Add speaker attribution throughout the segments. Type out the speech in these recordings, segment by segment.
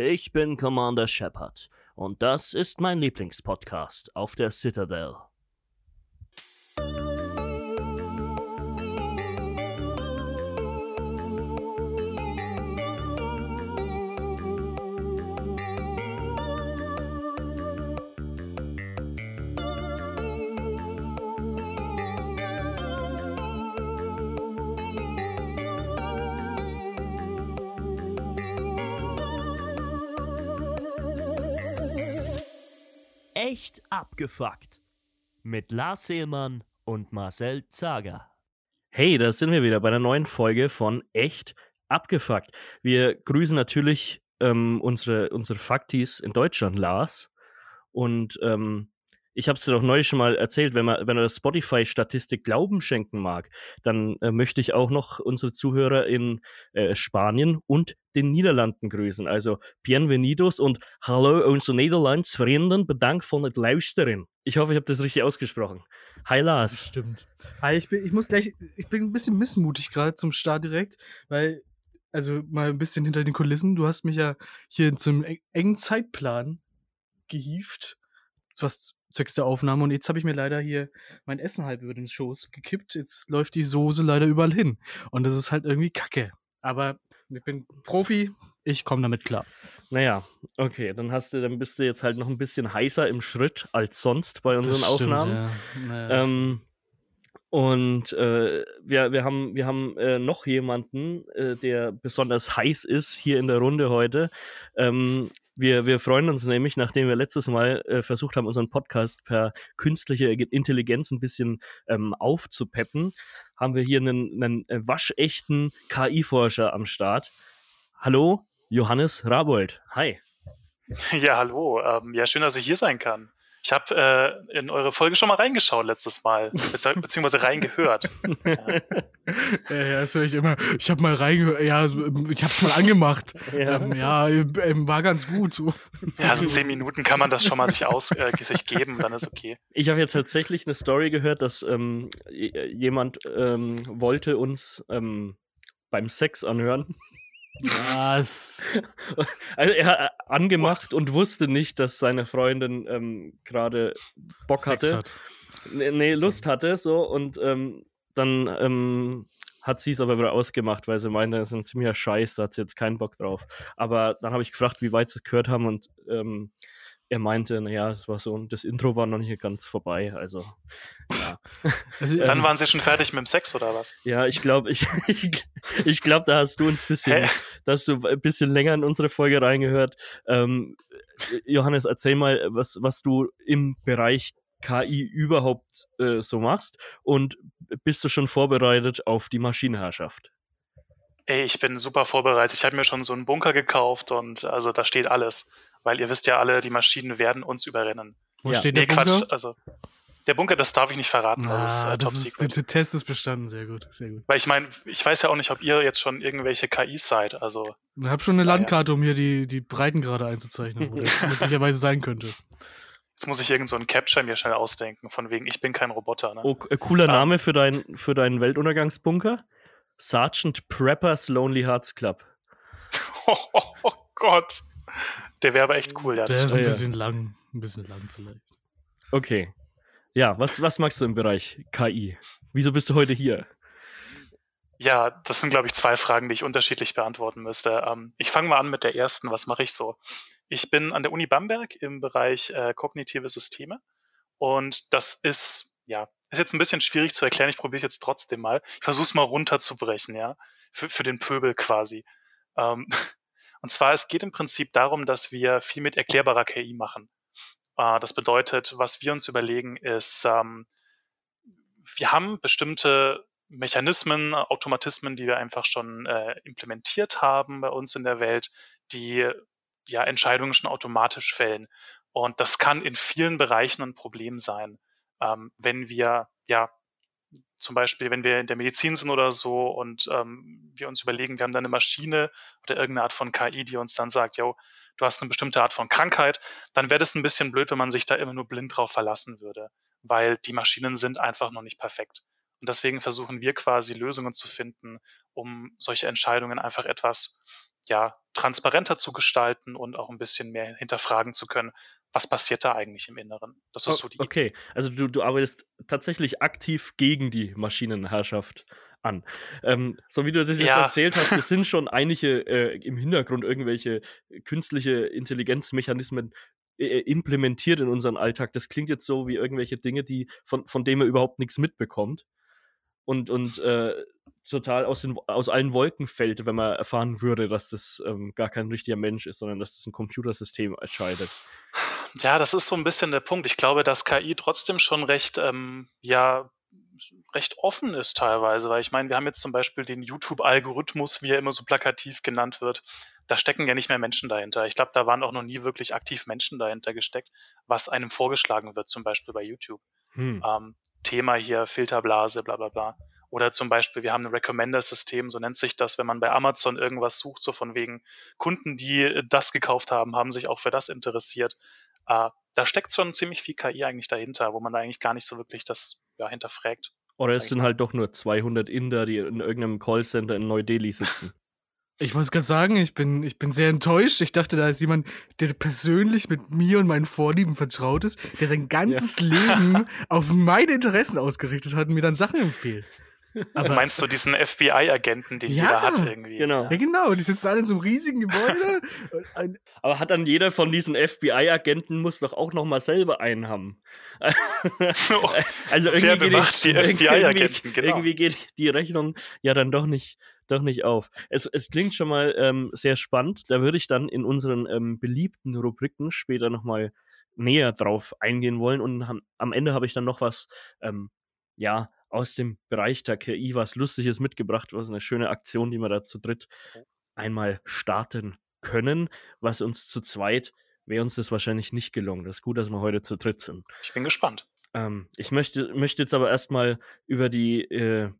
Speaker 1: Ich bin Commander Shepard und das ist mein Lieblingspodcast auf der Citadel. Echt abgefuckt. Mit Lars Seelmann und Marcel Zager. Hey, da sind wir wieder bei einer neuen Folge von Echt abgefuckt. Wir grüßen natürlich ähm, unsere, unsere Faktis in Deutschland, Lars. Und ähm, ich habe es dir doch neulich schon mal erzählt, wenn man, wenn er der Spotify-Statistik Glauben schenken mag, dann äh, möchte ich auch noch unsere Zuhörer in äh, Spanien und den Niederlanden grüßen. Also Bienvenidos und Hallo unsere Nederlands Vrienden, bedankt von het luisteren. Ich hoffe, ich habe das richtig ausgesprochen. Hi Lars.
Speaker 2: Stimmt. Hi, ich, bin, ich muss gleich, ich bin ein bisschen missmutig gerade zum Start direkt, weil, also mal ein bisschen hinter den Kulissen, du hast mich ja hier zum engen Zeitplan gehievt, was zwecks der Aufnahme. Und jetzt habe ich mir leider hier mein Essen halb über den Schoß gekippt. Jetzt läuft die Soße leider überall hin. Und das ist halt irgendwie kacke. Aber ich bin Profi, ich komme damit klar.
Speaker 1: Naja, okay, dann hast du, dann bist du jetzt halt noch ein bisschen heißer im Schritt als sonst bei unseren
Speaker 2: stimmt,
Speaker 1: Aufnahmen.
Speaker 2: Ja. Naja,
Speaker 1: Ähm, und äh, wir, wir haben, wir haben äh, noch jemanden, äh, der besonders heiß ist hier in der Runde heute. Ähm, wir, wir freuen uns nämlich, nachdem wir letztes Mal äh, versucht haben, unseren Podcast per künstliche Intelligenz ein bisschen ähm, aufzupeppen, haben wir hier einen, einen waschechten KI-Forscher am Start. Hallo, Johannes Rabold. Hi.
Speaker 3: Ja, hallo. Ähm, ja, schön, dass ich hier sein kann. Ich habe äh, in eure Folge schon mal reingeschaut letztes Mal, bezieh beziehungsweise reingehört. Ja.
Speaker 2: ja, ja, das höre ich immer. Ich habe mal reingehört, ja, ich habe es mal angemacht.
Speaker 1: Ja.
Speaker 2: Ähm, ja, ähm, war ganz gut. So.
Speaker 3: ja, so in zehn Minuten kann man das schon mal sich aus äh, sich geben, dann ist okay.
Speaker 1: Ich habe ja tatsächlich eine Story gehört, dass ähm, jemand ähm, wollte uns ähm, beim Sex anhören.
Speaker 2: Was?
Speaker 1: Also er hat angemacht und wusste nicht, dass seine Freundin ähm, gerade Bock
Speaker 2: Sex
Speaker 1: hatte.
Speaker 2: hat.
Speaker 1: Nee, nee. Lust hatte so und ähm, dann ähm, hat sie es aber wieder ausgemacht, weil sie meinte, das ist ein ziemlicher Scheiß, da hat sie jetzt keinen Bock drauf. Aber dann habe ich gefragt, wie weit sie es gehört haben und ähm, er meinte, naja, es war so, das Intro war noch nicht ganz vorbei, also ja.
Speaker 2: Also,
Speaker 3: Dann
Speaker 2: ähm,
Speaker 3: waren sie schon fertig mit dem Sex oder was?
Speaker 1: Ja, ich glaube, ich, ich, ich glaub, da hast du uns ein bisschen,
Speaker 3: Hä?
Speaker 1: da hast du ein bisschen länger in unsere Folge reingehört. Ähm, Johannes, erzähl mal, was, was du im Bereich KI überhaupt äh, so machst und bist du schon vorbereitet auf die Maschinenherrschaft?
Speaker 3: Ey, ich bin super vorbereitet. Ich habe mir schon so einen Bunker gekauft und also da steht alles. Weil ihr wisst ja alle, die Maschinen werden uns überrennen.
Speaker 2: wo
Speaker 1: ja.
Speaker 2: steht
Speaker 3: Nee,
Speaker 2: der Bunker?
Speaker 3: Quatsch. Also, der Bunker, das darf ich nicht verraten. das ist
Speaker 2: Ah,
Speaker 3: äh, Top
Speaker 2: das ist, der Test ist bestanden, sehr gut, sehr gut.
Speaker 3: Weil ich meine, ich weiß ja auch nicht, ob ihr jetzt schon irgendwelche KIs seid. Also,
Speaker 2: Ich habe schon eine
Speaker 3: Ja, ja.
Speaker 2: Landkarte, um hier die, die Breitengrade einzuzeichnen, wo das möglicherweise sein könnte.
Speaker 3: jetzt muss ich irgend so einen Capture mir schnell ausdenken, von wegen, ich bin kein Roboter. Ne?
Speaker 1: Oh, äh, cooler
Speaker 3: Ah.
Speaker 1: Name für, dein, für deinen Weltuntergangsbunker? Sergeant Preppers Lonely Hearts Club.
Speaker 3: Oh, oh, oh Gott. Der wäre aber echt cool, ja.
Speaker 2: Der
Speaker 3: Das
Speaker 2: ist ein
Speaker 1: ja.
Speaker 2: bisschen lang, ein bisschen lang vielleicht.
Speaker 1: Okay. Ja, was, was magst du im Bereich KI? Wieso bist du heute hier?
Speaker 3: Ja, das sind, glaube ich, zwei Fragen, die ich unterschiedlich beantworten müsste. Ähm, ich fange mal an mit der ersten. Was mache ich so? Ich bin an der Uni Bamberg im Bereich äh, kognitive Systeme. Und das ist, ja, ist jetzt ein bisschen schwierig zu erklären. Ich probiere es jetzt trotzdem mal. Ich versuche es mal runterzubrechen, ja, für, für den Pöbel quasi. Ähm, und zwar, es geht im Prinzip darum, dass wir viel mit erklärbarer KI machen. Äh, das bedeutet, was wir uns überlegen, ist, ähm, wir haben bestimmte Mechanismen, Automatismen, die wir einfach schon äh, implementiert haben bei uns in der Welt, die ja Entscheidungen schon automatisch fällen. Und das kann in vielen Bereichen ein Problem sein, ähm, wenn wir ja zum Beispiel, wenn wir in der Medizin sind oder so und ähm, wir uns überlegen, wir haben da eine Maschine oder irgendeine Art von KI, die uns dann sagt, yo, du hast eine bestimmte Art von Krankheit, dann wäre das ein bisschen blöd, wenn man sich da immer nur blind drauf verlassen würde, weil die Maschinen sind einfach noch nicht perfekt. Und deswegen versuchen wir quasi Lösungen zu finden, um solche Entscheidungen einfach etwas ja, transparenter zu gestalten und auch ein bisschen mehr hinterfragen zu können, was passiert da eigentlich im Inneren.
Speaker 1: Das ist so die Okay, also du, du arbeitest tatsächlich aktiv gegen die Maschinenherrschaft an. Ähm, so wie du das jetzt ja. erzählt hast, es sind schon einige äh, im Hintergrund irgendwelche künstliche Intelligenzmechanismen äh, äh, implementiert in unseren Alltag. Das klingt jetzt so wie irgendwelche Dinge, die von, von denen man überhaupt nichts mitbekommt. Und, und äh, total aus, den, aus allen Wolken fällt, wenn man erfahren würde, dass das ähm, gar kein richtiger Mensch ist, sondern dass das ein Computersystem entscheidet.
Speaker 3: Ja, das ist so ein bisschen der Punkt. Ich glaube, dass KI trotzdem schon recht, ähm, ja, recht offen ist teilweise, weil ich meine, wir haben jetzt zum Beispiel den YouTube-Algorithmus, wie er immer so plakativ genannt wird. Da stecken ja nicht mehr Menschen dahinter. Ich glaube, da waren auch noch nie wirklich aktiv Menschen dahinter gesteckt, was einem vorgeschlagen wird, zum Beispiel bei YouTube. Hm. Ähm, Thema hier Filterblase, bla bla bla. Oder zum Beispiel, wir haben ein Recommender-System, so nennt sich das, wenn man bei Amazon irgendwas sucht, so von wegen Kunden, die äh, das gekauft haben, haben sich auch für das interessiert. Äh, da steckt schon ziemlich viel KI eigentlich dahinter, wo man da eigentlich gar nicht so wirklich das ja, hinterfragt.
Speaker 1: Oder es sind halt doch nur 200 Inder, die in irgendeinem Callcenter in Neu-Delhi sitzen.
Speaker 2: Ich wollte es gerade sagen, ich bin, ich bin sehr enttäuscht. Ich dachte, da ist jemand, der persönlich mit mir und meinen Vorlieben vertraut ist, der sein ganzes ja. Leben auf meine Interessen ausgerichtet hat und mir dann Sachen empfiehlt.
Speaker 3: Aber meinst du diesen FBI-Agenten, den ja, jeder hat irgendwie?
Speaker 2: Genau. Ja, genau. Die sitzen alle in so einem riesigen Gebäude.
Speaker 1: Aber hat dann jeder von diesen FBI-Agenten muss doch auch noch mal selber einen haben.
Speaker 3: oh, also irgendwie wer bewacht die FBI-Agenten?
Speaker 1: Genau. Irgendwie geht die Rechnung ja dann doch nicht doch nicht auf. Es, es klingt schon mal ähm, sehr spannend. Da würde ich dann in unseren ähm, beliebten Rubriken später nochmal näher drauf eingehen wollen. Und am, am Ende habe ich dann noch was, ähm, ja, aus dem Bereich der KI was Lustiges mitgebracht, was eine schöne Aktion, die wir da zu dritt einmal starten können, was uns zu zweit wäre uns das wahrscheinlich nicht gelungen. Das ist gut, dass wir heute zu dritt sind.
Speaker 3: Ich bin gespannt.
Speaker 1: Ähm, ich möchte, möchte jetzt aber erstmal über die, äh,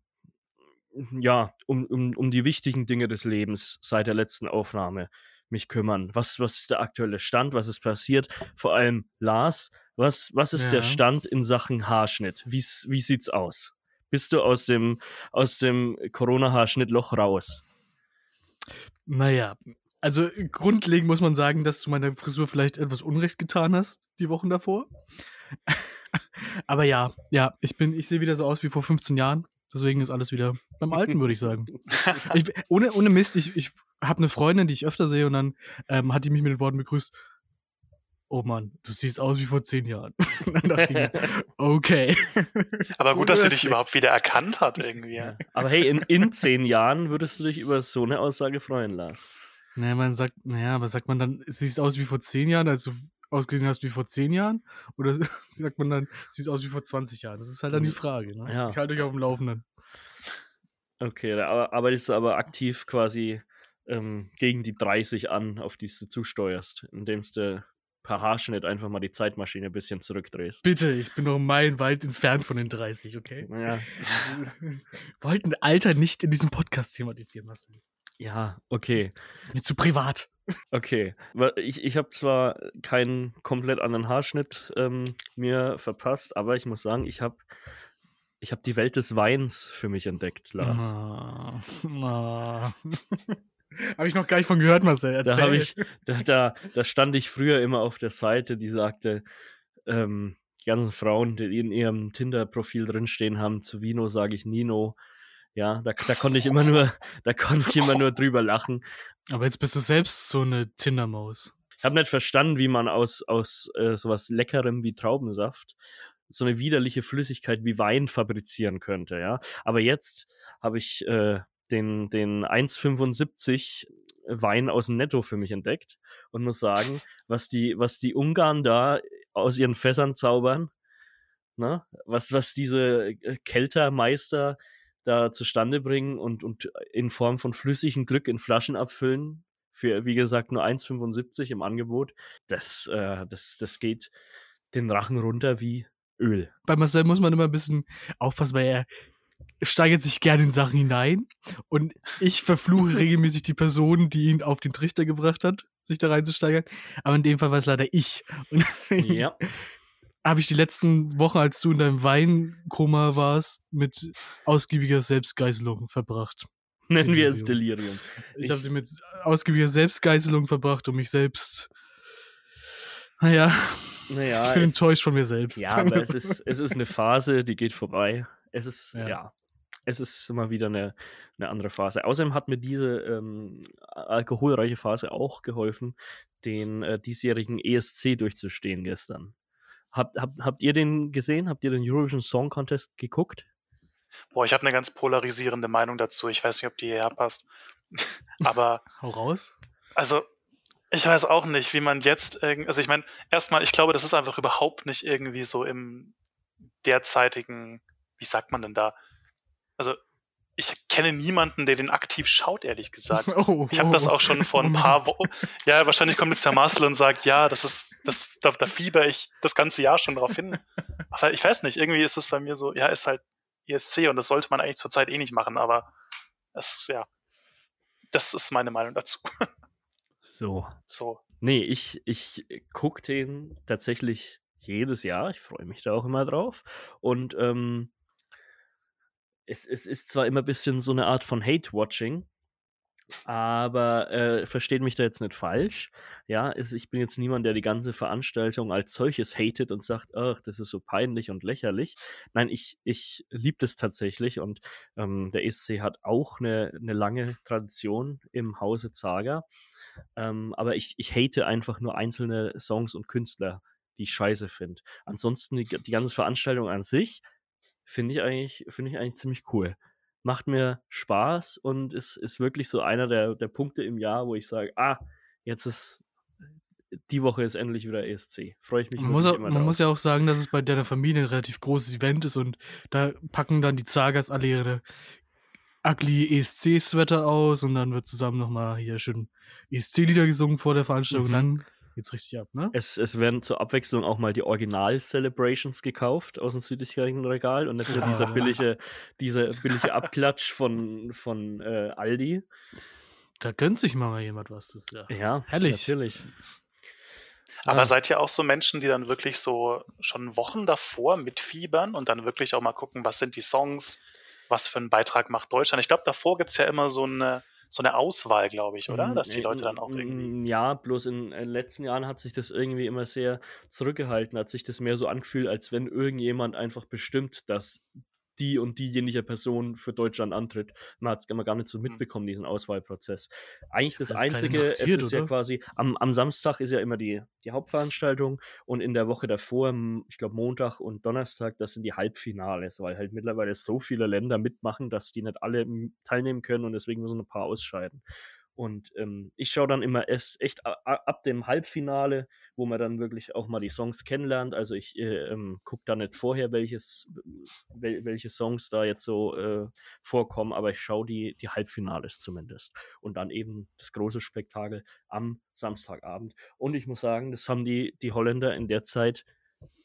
Speaker 1: ja, um, um, um die wichtigen Dinge des Lebens seit der letzten Aufnahme mich kümmern. Was, was ist der aktuelle Stand? Was ist passiert? Vor allem Lars, was, was ist ja. der Stand in Sachen Haarschnitt? Wie, wie sieht's aus? Bist du aus dem, aus dem Corona-Haarschnittloch raus?
Speaker 2: Naja, also grundlegend muss man sagen, dass du meiner Frisur vielleicht etwas Unrecht getan hast, die Wochen davor. Aber ja, ja, ich bin, ich sehe wieder so aus wie vor 15 Jahren. Deswegen ist alles wieder beim Alten, würde ich sagen. Ich, ohne, ohne Mist, ich, ich habe eine Freundin, die ich öfter sehe und dann ähm, hat die mich mit den Worten begrüßt, oh Mann, du siehst aus wie vor zehn Jahren. dann dachte ich mir, okay.
Speaker 3: Aber gut, dass sie dich überhaupt wieder erkannt hat irgendwie. Ja.
Speaker 1: Aber hey, in, in zehn Jahren würdest du dich über so eine Aussage freuen, Lars.
Speaker 2: Naja, man sagt, naja, aber sagt man dann, siehst aus wie vor zehn Jahren, als du ausgesehen hast wie vor zehn Jahren? Oder sagt man dann, siehst aus wie vor 20 Jahren? Das ist halt dann die Frage. Ne? Ja. Ich halte euch auf dem Laufenden.
Speaker 1: Okay, da arbeitest du aber aktiv quasi ähm, gegen die 30 an, auf die du zusteuerst, indem du per Haarschnitt einfach mal die Zeitmaschine ein bisschen zurückdrehst.
Speaker 2: Bitte, ich bin noch meilenweit entfernt von den 30, okay?
Speaker 1: Ja.
Speaker 2: Wollten Alter nicht in diesem Podcast thematisieren, Marcel.
Speaker 1: Ja, okay.
Speaker 2: Das ist mir zu privat.
Speaker 1: Okay. Ich, ich habe zwar keinen komplett anderen Haarschnitt ähm, mir verpasst, aber ich muss sagen, ich habe ich hab die Welt des Weins für mich entdeckt, Lars. Oh, oh.
Speaker 2: Habe ich noch gar nicht von gehört, Marcel.
Speaker 1: Erzähl. Da, ich, da, da, da stand ich früher immer auf der Seite, die sagte, ähm, die ganzen Frauen, die in ihrem Tinder-Profil drinstehen haben, zu Vino sage ich Nino. Ja, da, da konnte ich immer nur, da konnte ich immer nur drüber lachen.
Speaker 2: Aber jetzt bist du selbst so eine Tinder-Maus.
Speaker 1: Ich habe nicht verstanden, wie man aus, aus äh, sowas Leckerem wie Traubensaft so eine widerliche Flüssigkeit wie Wein fabrizieren könnte, ja. Aber jetzt habe ich äh, den, den 1,75 Wein aus dem Netto für mich entdeckt und muss sagen, was die, was die Ungarn da aus ihren Fässern zaubern, ne? was, was diese äh, Keltermeister da zustande bringen und, und in Form von flüssigem Glück in Flaschen abfüllen, für, wie gesagt, nur 1,75 im Angebot, das, äh, das, das geht den Rachen runter wie Öl.
Speaker 2: Bei Marcel muss man immer ein bisschen aufpassen, weil er steigert sich gerne in Sachen hinein und ich verfluche regelmäßig die Person, die ihn auf den Trichter gebracht hat, sich da reinzusteigern. Aber in dem Fall war es leider ich. Und deswegen ja. habe ich die letzten Wochen, als du in deinem Weinkoma warst, mit ausgiebiger Selbstgeißelung verbracht.
Speaker 1: Nennen wir es Delirium.
Speaker 2: Ich, habe sie mit ausgiebiger Selbstgeißelung verbracht, um mich selbst. Naja,
Speaker 1: naja
Speaker 2: ich bin enttäuscht von mir selbst.
Speaker 1: Ja, aber es ist, es ist eine Phase, die geht vorbei. Es ist, ja, ja es ist immer wieder eine, eine andere Phase. Außerdem hat mir diese ähm, alkoholreiche Phase auch geholfen, den äh, diesjährigen ESC durchzustehen gestern. Habt, habt, habt ihr den gesehen? Habt ihr den Eurovision Song Contest geguckt?
Speaker 3: Boah, ich habe eine ganz polarisierende Meinung dazu. Ich weiß nicht, ob die hierher passt. Aber.
Speaker 2: Hau raus.
Speaker 3: Also, ich weiß auch nicht, wie man jetzt irgendwie. Also, ich meine, erstmal, ich glaube, das ist einfach überhaupt nicht irgendwie so im derzeitigen. Wie sagt man denn da? Also, ich kenne niemanden, der den aktiv schaut, ehrlich gesagt. Oh, ich habe das auch schon vor ein paar Wochen. Ja, wahrscheinlich kommt jetzt der Marcel und sagt, ja, das ist, das, da, da fieber ich das ganze Jahr schon drauf hin. Aber ich weiß nicht, irgendwie ist es bei mir so, ja, ist halt ESC und das sollte man eigentlich zurzeit eh nicht machen, aber es, ja, das ist meine Meinung dazu.
Speaker 1: So.
Speaker 3: So.
Speaker 1: Nee, ich, ich gucke den tatsächlich jedes Jahr. Ich freue mich da auch immer drauf. Und ähm, es, es ist zwar immer ein bisschen so eine Art von Hate-Watching, aber äh, versteht mich da jetzt nicht falsch. Ja, es, ich bin jetzt niemand, der die ganze Veranstaltung als solches hatet und sagt, ach, das ist so peinlich und lächerlich. Nein, ich, ich liebe das tatsächlich und ähm, der ESC hat auch eine, eine lange Tradition im Hause Zaga. Ähm, aber ich, ich hate einfach nur einzelne Songs und Künstler, die ich scheiße finde. Ansonsten die, die ganze Veranstaltung an sich finde ich eigentlich, finde ich eigentlich ziemlich cool macht mir Spaß und ist, ist wirklich so einer der, der Punkte im Jahr, wo ich sage, ah, jetzt ist die Woche ist endlich wieder ESC. Freue ich mich
Speaker 2: man muss, auch, man muss ja auch sagen, dass es bei deiner Familie ein relativ großes Event ist und da packen dann die Zagas alle ihre ugly ESC-Sweater aus und dann wird zusammen nochmal hier schön ESC-Lieder gesungen vor der Veranstaltung. Mhm. Und dann geht's richtig ab, ne?
Speaker 1: Es, es werden zur Abwechslung auch mal die Original-Celebrations gekauft aus dem südlichen Regal und nicht nur dieser billige, dieser billige Abklatsch von, von äh, Aldi.
Speaker 2: Da gönnt sich mal jemand was. Das ist ja,
Speaker 1: ja herrlich. Natürlich.
Speaker 3: Aber ah. seid ihr auch so Menschen, die dann wirklich so schon Wochen davor mitfiebern und dann wirklich auch mal gucken, was sind die Songs, was für einen Beitrag macht Deutschland? Ich glaube, davor gibt es ja immer so eine so eine Auswahl, glaube ich, oder? Mhm, Dass die Leute dann auch irgendwie.
Speaker 1: Mm, ja, bloß in den letzten Jahren hat sich das irgendwie immer sehr zurückgehalten, hat sich das mehr so angefühlt, als wenn irgendjemand einfach bestimmt, dass die und diejenige Person für Deutschland antritt. Man hat es immer gar nicht so hm. mitbekommen, diesen Auswahlprozess. Eigentlich das, das Einzige, es ist oder? ja quasi, am, am Samstag ist ja immer die, die Hauptveranstaltung und in der Woche davor, ich glaube Montag und Donnerstag, das sind die Halbfinales, weil halt mittlerweile so viele Länder mitmachen, dass die nicht alle teilnehmen können und deswegen müssen ein paar ausscheiden. Und ähm, ich schaue dann immer erst echt ab dem Halbfinale, wo man dann wirklich auch mal die Songs kennenlernt. Also ich äh, ähm, gucke da nicht vorher, welches, wel, welche Songs da jetzt so äh, vorkommen, aber ich schaue die, die Halbfinales zumindest. Und dann eben das große Spektakel am Samstagabend. Und ich muss sagen, das haben die, die Holländer in der Zeit,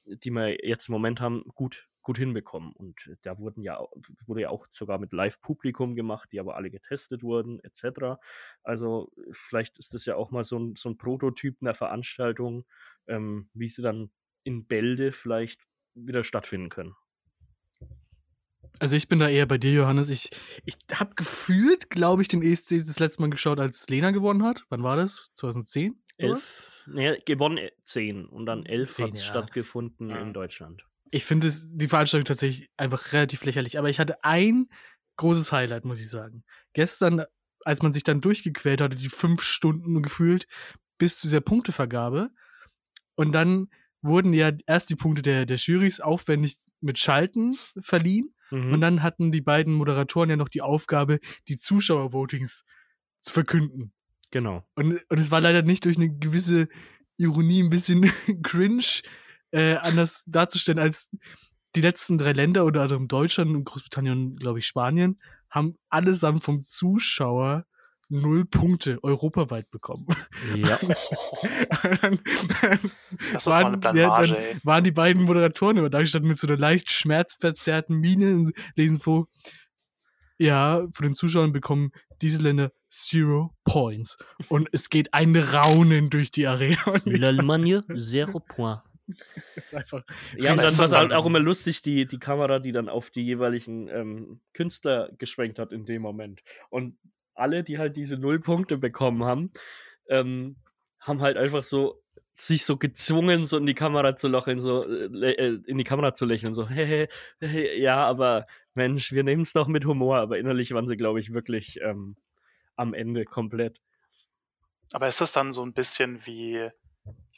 Speaker 1: die wir jetzt im Moment haben, gut gut hinbekommen. Und äh, da wurden ja, wurde ja auch sogar mit Live-Publikum gemacht, die aber alle getestet wurden, etc. Also vielleicht ist das ja auch mal so ein, so ein Prototyp einer Veranstaltung, ähm, wie sie dann in Bälde vielleicht wieder stattfinden können.
Speaker 2: Also ich bin da eher bei dir, Johannes. Ich, ich habe gefühlt, glaube ich, den ESC das letzte Mal geschaut, als Lena gewonnen hat. Wann war das? 2010?
Speaker 1: Elf, nee, gewonnen 10 und dann 11 hat es ja. stattgefunden ja. in Deutschland
Speaker 2: ich finde die Veranstaltung tatsächlich einfach relativ lächerlich. Aber ich hatte ein großes Highlight, muss ich sagen. Gestern, als man sich dann durchgequält hatte, die fünf Stunden gefühlt, bis zu dieser Punktevergabe. Und dann wurden ja erst die Punkte der, der Jurys aufwendig mit Schalten verliehen. Mhm. Und dann hatten die beiden Moderatoren ja noch die Aufgabe, die Zuschauervotings zu verkünden.
Speaker 1: Genau.
Speaker 2: Und, und es war leider nicht durch eine gewisse Ironie ein bisschen cringe äh, anders darzustellen als die letzten drei Länder, unter anderem Deutschland, Großbritannien und, glaube ich, Spanien, haben allesamt vom Zuschauer null Punkte europaweit bekommen.
Speaker 1: Ja.
Speaker 3: dann, das waren, eine Blamage, ja,
Speaker 2: waren die beiden Moderatoren immer da gestanden mit so einer leicht schmerzverzerrten Miene und lesen vor, ja, von den Zuschauern bekommen diese Länder zero points. Und es geht ein Raunen durch die Arena.
Speaker 1: L'Allemagne, zero point.
Speaker 2: ist einfach.
Speaker 1: Ja, und dann
Speaker 3: ist
Speaker 1: war es halt auch immer lustig, die, die Kamera, die dann auf die jeweiligen ähm, Künstler geschwenkt hat in dem Moment. Und alle, die halt diese Nullpunkte bekommen haben, ähm, haben halt einfach so sich so gezwungen, so in die Kamera zu lachen, so äh, äh, in die Kamera zu lächeln, so, hey, hey, ja, aber Mensch, wir nehmen es doch mit Humor, aber innerlich waren sie, glaube ich, wirklich ähm, am Ende komplett.
Speaker 3: Aber ist das dann so ein bisschen wie,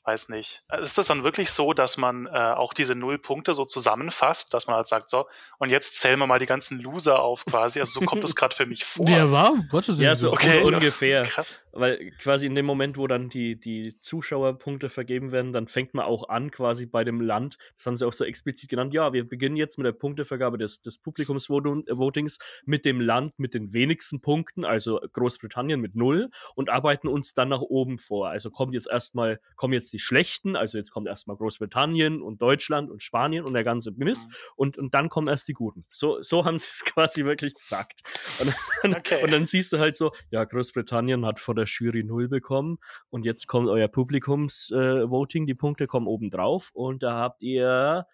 Speaker 3: weiß nicht, ist das dann wirklich so, dass man äh, auch diese null Punkte so zusammenfasst, dass man halt sagt, so, und jetzt zählen wir mal die ganzen Loser auf quasi. Also so kommt es gerade für mich vor.
Speaker 2: Der war,
Speaker 1: Ja, so
Speaker 3: Okay.
Speaker 1: un- ungefähr.
Speaker 3: Krass.
Speaker 1: Weil quasi in dem Moment, wo dann die, die Zuschauerpunkte vergeben werden, dann fängt man auch an, quasi bei dem Land, das haben sie auch so explizit genannt, ja, wir beginnen jetzt mit der Punktevergabe des, des Publikumsvotings mit dem Land mit den wenigsten Punkten, also Großbritannien mit null, und arbeiten uns dann nach oben vor. Also kommt jetzt erstmal, kommen jetzt die Schlechten, also jetzt kommt erstmal Großbritannien und Deutschland und Spanien und der ganze Mist,
Speaker 3: Mhm.
Speaker 1: und, und dann kommen erst die Guten. So, so haben sie es quasi wirklich gesagt. Und,
Speaker 3: Okay.
Speaker 1: und dann siehst du halt so, ja, Großbritannien hat von der Jury null bekommen und jetzt kommt euer Publikumsvoting, äh, die Punkte kommen oben drauf und da habt ihr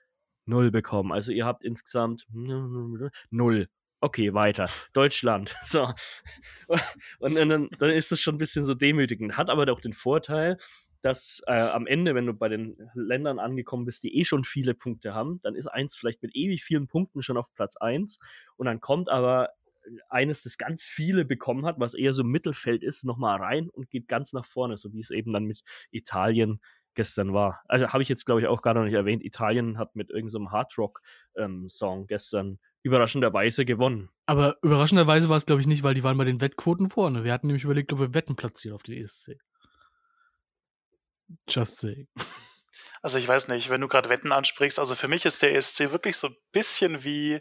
Speaker 1: null bekommen. Also ihr habt insgesamt null. Okay, weiter. Deutschland. So. Und dann, dann ist das schon ein bisschen so demütigend. Hat aber doch den Vorteil, dass äh, am Ende, wenn du bei den Ländern angekommen bist, die eh schon viele Punkte haben, dann ist eins vielleicht mit ewig vielen Punkten schon auf Platz eins und dann kommt aber eines, das ganz viele bekommen hat, was eher so im Mittelfeld ist, nochmal rein und geht ganz nach vorne, so wie es eben dann mit Italien gestern war. Also habe ich jetzt, glaube ich, auch gar noch nicht erwähnt. Italien hat mit irgendeinem so Hardrock-Song gestern überraschenderweise gewonnen.
Speaker 2: Aber überraschenderweise war es, glaube ich, nicht, weil die waren bei den Wettquoten vorne. Wir hatten nämlich überlegt, ob wir Wetten platzieren auf die ESC. Just saying.
Speaker 3: Also ich weiß nicht, wenn du gerade Wetten ansprichst, also für mich ist der ESC wirklich so ein bisschen wie,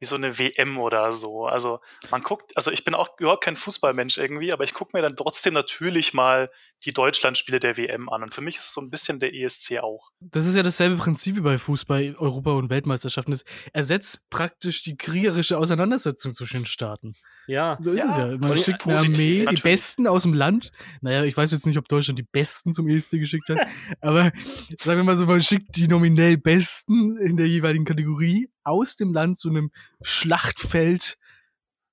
Speaker 3: wie so eine WM oder so. Also man guckt, also ich bin auch überhaupt kein Fußballmensch irgendwie, aber ich gucke mir dann trotzdem natürlich mal die Deutschlandspiele der WM an. Und für mich ist es so ein bisschen der ESC auch.
Speaker 2: Das ist ja dasselbe Prinzip wie bei Fußball, Europa- und Weltmeisterschaften. Es ersetzt praktisch die kriegerische Auseinandersetzung zwischen den Staaten.
Speaker 1: Ja,
Speaker 2: So ist
Speaker 3: Ja,
Speaker 2: es ja. Man schickt eine
Speaker 3: positiv,
Speaker 2: Armee, die
Speaker 3: natürlich.
Speaker 2: Besten aus dem Land. Naja, ich weiß jetzt nicht, ob Deutschland die Besten zum ESC geschickt hat, aber sagen wir mal so, man schickt die nominell Besten in der jeweiligen Kategorie aus dem Land zu einem Schlachtfeld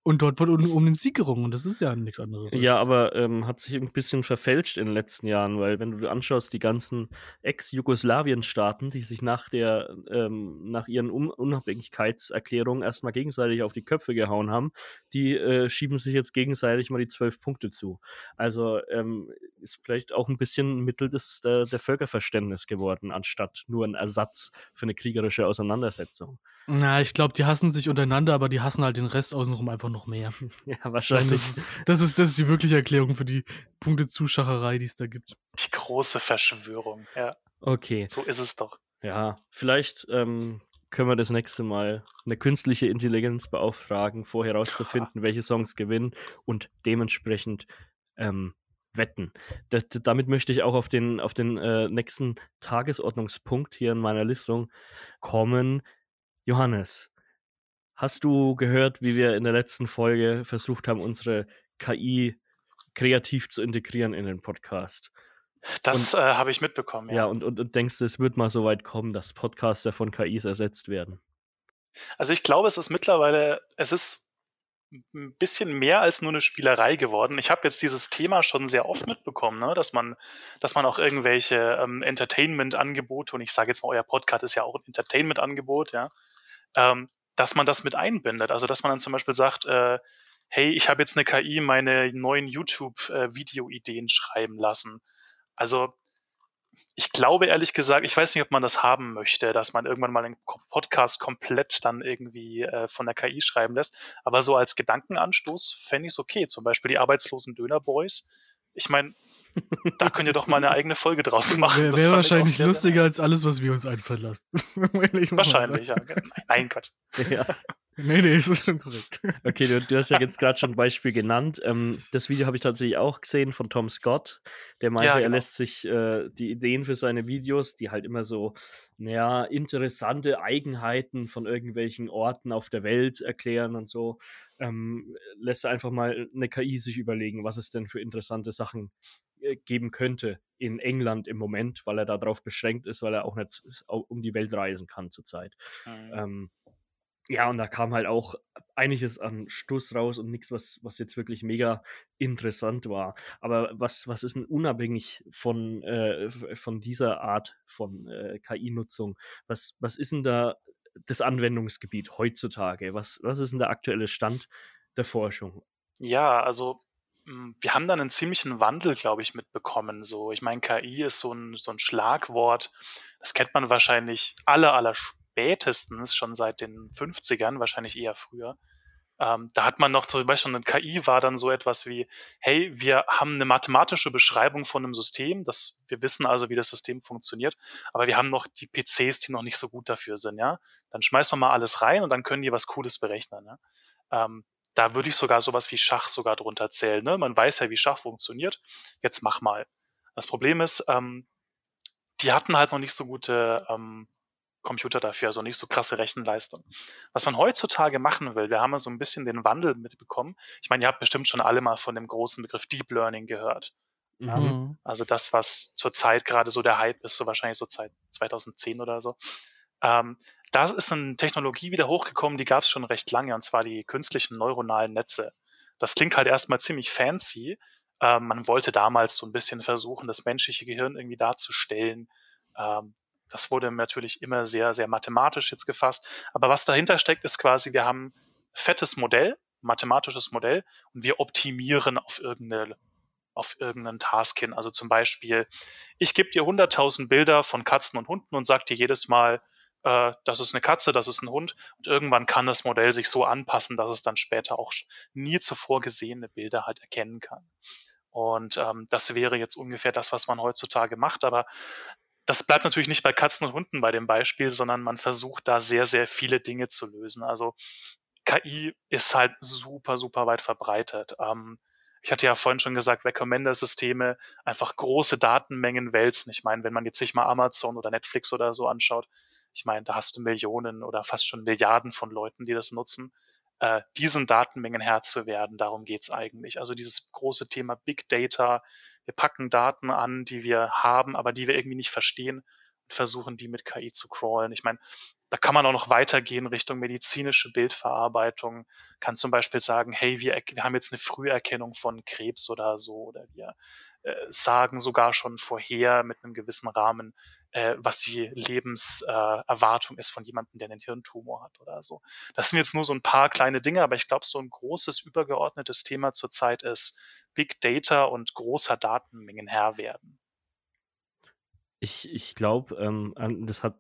Speaker 2: und dort wird um, um den Sieg gerungen. Und das ist ja nichts anderes.
Speaker 1: Ja, aber ähm, hat sich ein bisschen verfälscht in den letzten Jahren, weil wenn du anschaust, die ganzen Ex-Jugoslawien-Staaten, die sich nach der, ähm, nach ihren um Unabhängigkeitserklärungen erstmal gegenseitig auf die Köpfe gehauen haben, die äh, schieben sich jetzt gegenseitig mal die zwölf Punkte zu. Also ähm, ist vielleicht auch ein bisschen Mittel des, der, der Völkerverständnis geworden, anstatt nur ein Ersatz für eine kriegerische Auseinandersetzung.
Speaker 2: Na, ich glaube, die hassen sich untereinander, aber die hassen halt den Rest außenrum einfach noch mehr.
Speaker 1: Ja,
Speaker 2: Das
Speaker 1: wahrscheinlich.
Speaker 2: ist, das ist, das ist die wirkliche Erklärung für die Punktezuschacherei, die es da gibt.
Speaker 3: Die große Verschwörung. Ja,
Speaker 1: Okay.
Speaker 3: so ist es doch.
Speaker 1: Ja, vielleicht ähm, können wir das nächste Mal eine künstliche Intelligenz beauftragen, vorher herauszufinden, welche Songs gewinnen und dementsprechend ähm, wetten. Das, damit möchte ich auch auf den, auf den äh, nächsten Tagesordnungspunkt hier in meiner Listung kommen. Johannes, hast du gehört, wie wir in der letzten Folge versucht haben, unsere KI kreativ zu integrieren in den Podcast?
Speaker 3: Das äh, habe ich mitbekommen.
Speaker 1: Ja, und, und, und denkst du, es wird mal so weit kommen, dass Podcaster von KIs ersetzt werden?
Speaker 3: Also ich glaube, es ist mittlerweile, es ist ein bisschen mehr als nur eine Spielerei geworden. Ich habe jetzt dieses Thema schon sehr oft mitbekommen, ne? dass man, dass man auch irgendwelche ähm, Entertainment-Angebote und ich sage jetzt mal, euer Podcast ist ja auch ein Entertainment-Angebot, ja, ähm, dass man das mit einbindet. Also dass man dann zum Beispiel sagt, äh, hey, ich habe jetzt eine KI meine neuen YouTube-Video-Ideen schreiben lassen. Also ich glaube ehrlich gesagt, ich weiß nicht, ob man das haben möchte, dass man irgendwann mal einen Podcast komplett dann irgendwie äh, von der KI schreiben lässt. Aber so als Gedankenanstoß fände ich es okay. Zum Beispiel die arbeitslosen Döner-Boys. Ich meine, da könnt ihr doch mal eine eigene Folge draus machen.
Speaker 2: Wäre
Speaker 3: Das
Speaker 2: wär wahrscheinlich lustiger als alles, was wir uns einfallen lassen.
Speaker 3: Wahrscheinlich, ja. Nein, nein, Gott.
Speaker 1: ja.
Speaker 2: Nee, nee, ist schon korrekt.
Speaker 1: Okay, du, du hast ja jetzt gerade schon ein Beispiel genannt. Ähm, das Video habe ich tatsächlich auch gesehen von Tom Scott. Der meinte,
Speaker 3: Ja,
Speaker 1: er
Speaker 3: genau.
Speaker 1: lässt sich äh, die Ideen für seine Videos, die halt immer so, naja, interessante Eigenheiten von irgendwelchen Orten auf der Welt erklären und so, ähm, lässt er einfach mal eine KI sich überlegen, was es denn für interessante Sachen geben könnte in England im Moment, weil er darauf beschränkt ist, weil er auch nicht um die Welt reisen kann zurzeit. Mhm. Ähm, ja, und da kam halt auch einiges an Stuss raus und nichts, was, was jetzt wirklich mega interessant war. Aber was, was ist denn unabhängig von, äh, von dieser Art von äh, KI-Nutzung? Was, was ist denn da das Anwendungsgebiet heutzutage? Was, was ist denn der aktuelle Stand der Forschung?
Speaker 3: Ja, also wir haben dann einen ziemlichen Wandel, glaube ich, mitbekommen. So, ich meine, KI ist so ein, so ein Schlagwort. Das kennt man wahrscheinlich alle, aller spätestens schon seit den 50ern, wahrscheinlich eher früher. Ähm, da hat man noch zum Beispiel eine KI war dann so etwas wie, hey, wir haben eine mathematische Beschreibung von einem System, das, wir wissen also, wie das System funktioniert, aber wir haben noch die PCs, die noch nicht so gut dafür sind, ja. Dann schmeißen wir mal alles rein und dann können die was Cooles berechnen. Ja? Ähm, da würde ich sogar sowas wie Schach sogar drunter zählen. Ne? Man weiß ja, wie Schach funktioniert. Jetzt mach mal. Das Problem ist, ähm, die hatten halt noch nicht so gute ähm, Computer dafür, also nicht so krasse Rechenleistung. Was man heutzutage machen will, wir haben ja so ein bisschen den Wandel mitbekommen. Ich meine, ihr habt bestimmt schon alle mal von dem großen Begriff Deep Learning gehört. Mhm. Also das, was zurzeit gerade so der Hype ist, so wahrscheinlich so seit 2010 oder so. Ähm, da ist eine Technologie wieder hochgekommen, die gab es schon recht lange, und zwar die künstlichen neuronalen Netze. Das klingt halt erstmal ziemlich fancy. Ähm, man wollte damals so ein bisschen versuchen, das menschliche Gehirn irgendwie darzustellen. Ähm, das wurde natürlich immer sehr, sehr mathematisch jetzt gefasst. Aber was dahinter steckt, ist quasi, wir haben fettes Modell, mathematisches Modell, und wir optimieren auf irgendeine auf irgendeinen Task hin. Also zum Beispiel, ich gebe dir 100.000 Bilder von Katzen und Hunden und sag dir jedes Mal, äh, das ist eine Katze, das ist ein Hund. Und irgendwann kann das Modell sich so anpassen, dass es dann später auch nie zuvor gesehene Bilder halt erkennen kann. Und ähm, das wäre jetzt ungefähr das, was man heutzutage macht. Aber das bleibt natürlich nicht bei Katzen und Hunden bei dem Beispiel, sondern man versucht da sehr, sehr viele Dinge zu lösen. Also KI ist halt super, super weit verbreitet. Ähm, ich hatte ja vorhin schon gesagt, Recommender-Systeme einfach große Datenmengen wälzen. Ich meine, wenn man jetzt sich mal Amazon oder Netflix oder so anschaut, ich meine, da hast du Millionen oder fast schon Milliarden von Leuten, die das nutzen. Äh, diesen Datenmengen Herr zu werden, darum geht's eigentlich. Also dieses große Thema Big Data, wir packen Daten an, die wir haben, aber die wir irgendwie nicht verstehen und versuchen, die mit KI zu crawlen. Ich meine, da kann man auch noch weitergehen Richtung medizinische Bildverarbeitung, kann zum Beispiel sagen, hey, wir, wir haben jetzt eine Früherkennung von Krebs oder so, oder wir äh, sagen sogar schon vorher mit einem gewissen Rahmen, äh, was die Lebenserwartung äh, ist von jemandem, der einen Hirntumor hat oder so. Das sind jetzt nur so ein paar kleine Dinge, aber ich glaube, so ein großes übergeordnetes Thema zurzeit ist Big Data und großer Datenmengen Herr werden.
Speaker 1: Ich, ich glaube, ähm, das hat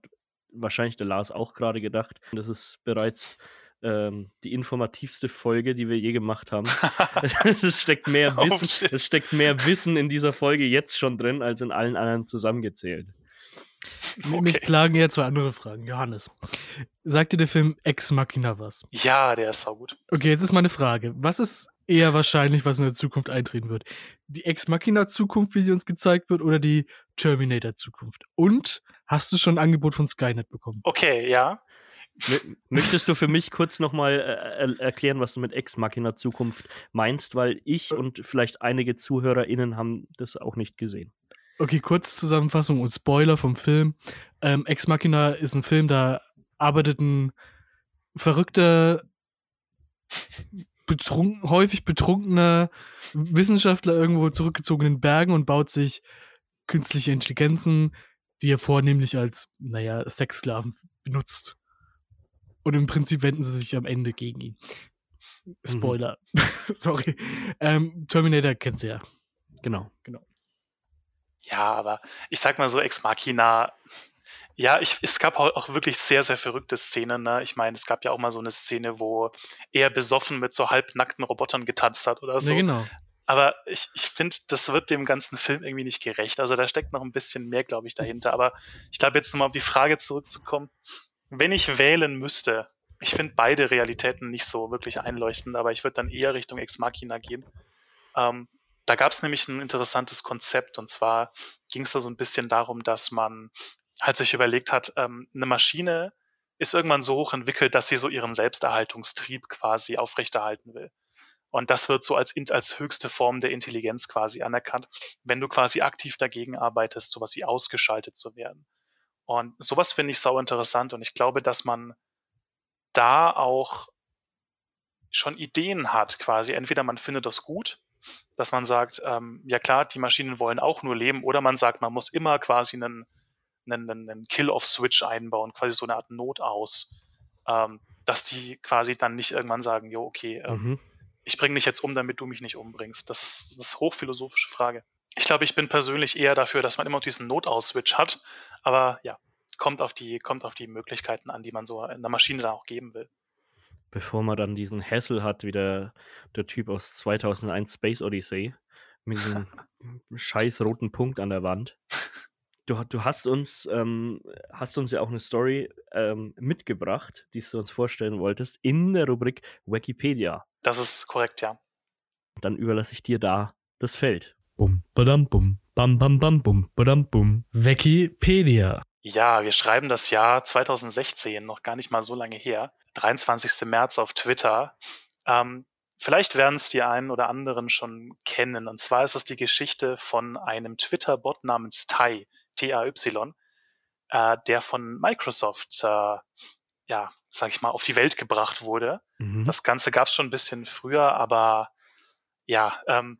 Speaker 1: wahrscheinlich der Lars auch gerade gedacht. Das ist bereits ähm, die informativste Folge, die wir je gemacht haben. es, steckt mehr oh, Wissen, oh, es steckt mehr Wissen in dieser Folge jetzt schon drin, als in allen anderen zusammengezählt.
Speaker 2: Okay. Mich plagen eher zwei andere Fragen. Johannes, sagt dir der Film Ex Machina was?
Speaker 3: Ja, der ist saugut.
Speaker 2: Okay, jetzt ist meine Frage. Was ist eher wahrscheinlich, was in der Zukunft eintreten wird? Die Ex Machina Zukunft, wie sie uns gezeigt wird, oder die Terminator Zukunft? Und hast du schon ein Angebot von Skynet bekommen?
Speaker 3: Okay, ja.
Speaker 1: Möchtest du für mich kurz nochmal äh, erklären, was du mit Ex Machina Zukunft meinst, weil ich äh. und vielleicht einige ZuhörerInnen haben das auch nicht gesehen.
Speaker 2: Okay, kurz Zusammenfassung und Spoiler vom Film. Ähm, Ex Machina ist ein Film, da arbeitet ein verrückter, betrunken, häufig betrunkener Wissenschaftler irgendwo zurückgezogen in den Bergen und baut sich künstliche Intelligenzen, die er vornehmlich als, naja, Sexsklaven benutzt. Und im Prinzip wenden sie sich am Ende gegen ihn. Mhm. Spoiler. Mhm. Sorry. Ähm, Terminator kennst du ja.
Speaker 1: Genau. Genau.
Speaker 3: Ja, aber ich sag mal so, Ex Machina, ja, ich, es gab auch wirklich sehr, sehr verrückte Szenen. Ne? Ich meine, es gab ja auch mal so eine Szene, wo er besoffen mit so halbnackten Robotern getanzt hat oder so. Ja,
Speaker 2: genau.
Speaker 3: Aber ich, ich finde, das wird dem ganzen Film irgendwie nicht gerecht. Also da steckt noch ein bisschen mehr, glaube ich, dahinter. Aber ich glaube, jetzt nochmal auf die Frage zurückzukommen. Wenn ich wählen müsste, ich finde beide Realitäten nicht so wirklich einleuchtend, aber ich würde dann eher Richtung Ex Machina gehen. Ähm, da gab es nämlich ein interessantes Konzept und zwar ging es da so ein bisschen darum, dass man halt sich überlegt hat, ähm, eine Maschine ist irgendwann so hoch entwickelt, dass sie so ihren Selbsterhaltungstrieb quasi aufrechterhalten will. Und das wird so als, als höchste Form der Intelligenz quasi anerkannt, wenn du quasi aktiv dagegen arbeitest, sowas wie ausgeschaltet zu werden. Und sowas finde ich sau interessant und ich glaube, dass man da auch schon Ideen hat, quasi. Entweder man findet das gut, dass man sagt, ähm, ja klar, die Maschinen wollen auch nur leben, oder man sagt, man muss immer quasi einen, einen, einen Kill-off-Switch einbauen, quasi so eine Art Notaus, ähm, dass die quasi dann nicht irgendwann sagen, jo, okay, ähm, mhm. ich bringe dich jetzt um, damit du mich nicht umbringst. Das ist, das ist hochphilosophische Frage. Ich glaube, ich bin persönlich eher dafür, dass man immer diesen Notaus-Switch hat, aber ja, kommt auf die, kommt auf die Möglichkeiten an, die man so in der Maschine dann auch geben will
Speaker 1: bevor man dann diesen Hassel hat, wie der, der Typ aus 2001 Space Odyssey, mit diesem scheiß roten Punkt an der Wand. Du, du hast uns ähm, hast uns ja auch eine Story ähm, mitgebracht, die du uns vorstellen wolltest, in der Rubrik Wikipedia.
Speaker 3: Das ist korrekt, ja.
Speaker 1: Dann überlasse ich dir da das Feld. Bum, badam, bum, bam, bam, bam, bum, badam, bum. Wikipedia.
Speaker 3: Ja, wir schreiben das Jahr 2016, noch gar nicht mal so lange her. 23. März auf Twitter. Ähm, vielleicht werden es die einen oder anderen schon kennen. Und zwar ist es die Geschichte von einem Twitter-Bot namens Tai, T-A-Y, äh, der von Microsoft, äh, ja, sag ich mal, auf die Welt gebracht wurde. Mhm. Das Ganze gab es schon ein bisschen früher, aber ja, ähm,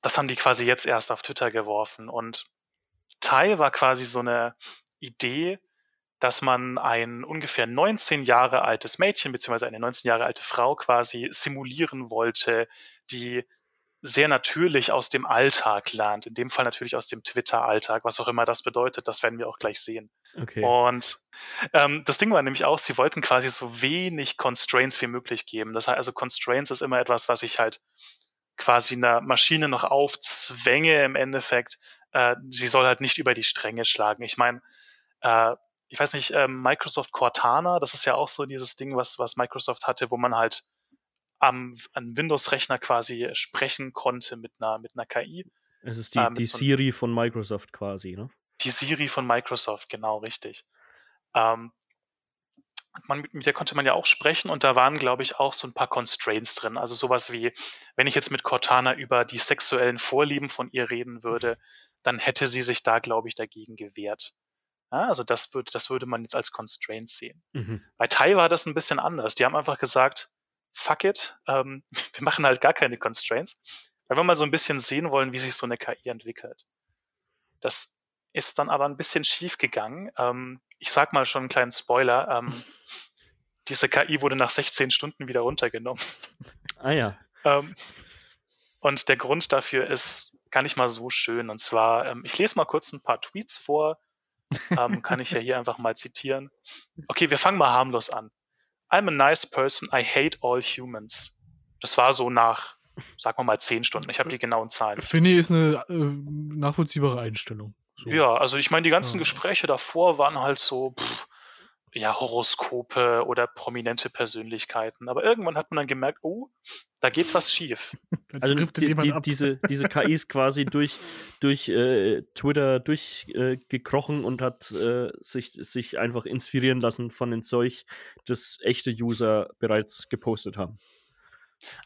Speaker 3: das haben die quasi jetzt erst auf Twitter geworfen. Und Tai war quasi so eine Idee, dass man ein ungefähr 19 Jahre altes Mädchen beziehungsweise eine 19 Jahre alte Frau quasi simulieren wollte, die sehr natürlich aus dem Alltag lernt. In dem Fall natürlich aus dem Twitter-Alltag, was auch immer das bedeutet. Das werden wir auch gleich sehen. Okay. Und ähm, das Ding war nämlich auch, sie wollten quasi so wenig Constraints wie möglich geben. Das heißt also, Constraints ist immer etwas, was ich halt quasi einer Maschine noch aufzwänge im Endeffekt. Äh, sie soll halt nicht über die Stränge schlagen. Ich meine, äh, ich weiß nicht, ähm, Microsoft Cortana, das ist ja auch so dieses Ding, was, was Microsoft hatte, wo man halt am, an Windows-Rechner quasi sprechen konnte mit einer, mit einer KI.
Speaker 1: Es ist die, äh, die so Siri von Microsoft quasi, ne?
Speaker 3: Die Siri von Microsoft, genau, richtig. Ähm, man, mit der konnte man ja auch sprechen und da waren, glaube ich, auch so ein paar Constraints drin. Also sowas wie, wenn ich jetzt mit Cortana über die sexuellen Vorlieben von ihr reden würde, dann hätte sie sich da, glaube ich, dagegen gewehrt. Ja, also das würde, das würde man jetzt als Constraint sehen. Mhm. Bei Tai war das ein bisschen anders. Die haben einfach gesagt, fuck it, ähm, wir machen halt gar keine Constraints, weil wir mal so ein bisschen sehen wollen, wie sich so eine KI entwickelt. Das ist dann aber ein bisschen schief gegangen. Ähm, ich sag mal schon einen kleinen Spoiler. Ähm, diese KI wurde nach 16 Stunden wieder runtergenommen.
Speaker 1: Ah ja.
Speaker 3: Ähm, und der Grund dafür ist gar nicht mal so schön. Und zwar, ähm, ich lese mal kurz ein paar Tweets vor, ähm, kann ich ja hier einfach mal zitieren. Okay, wir fangen mal harmlos an. I'm a nice person, I hate all humans. Das war so nach, sagen wir mal, zehn Stunden. Ich habe die genauen Zahlen.
Speaker 2: Finde ich ist eine äh, nachvollziehbare Einstellung.
Speaker 3: So. Ja, also ich meine, die ganzen ja. Gespräche davor waren halt so, pff, ja, Horoskope oder prominente Persönlichkeiten. Aber irgendwann hat man dann gemerkt, oh, da geht was schief.
Speaker 1: also die, die, diese, diese KI ist quasi durch, durch äh, Twitter durchgekrochen äh, und hat äh, sich, sich einfach inspirieren lassen von dem Zeug, das echte User bereits gepostet haben.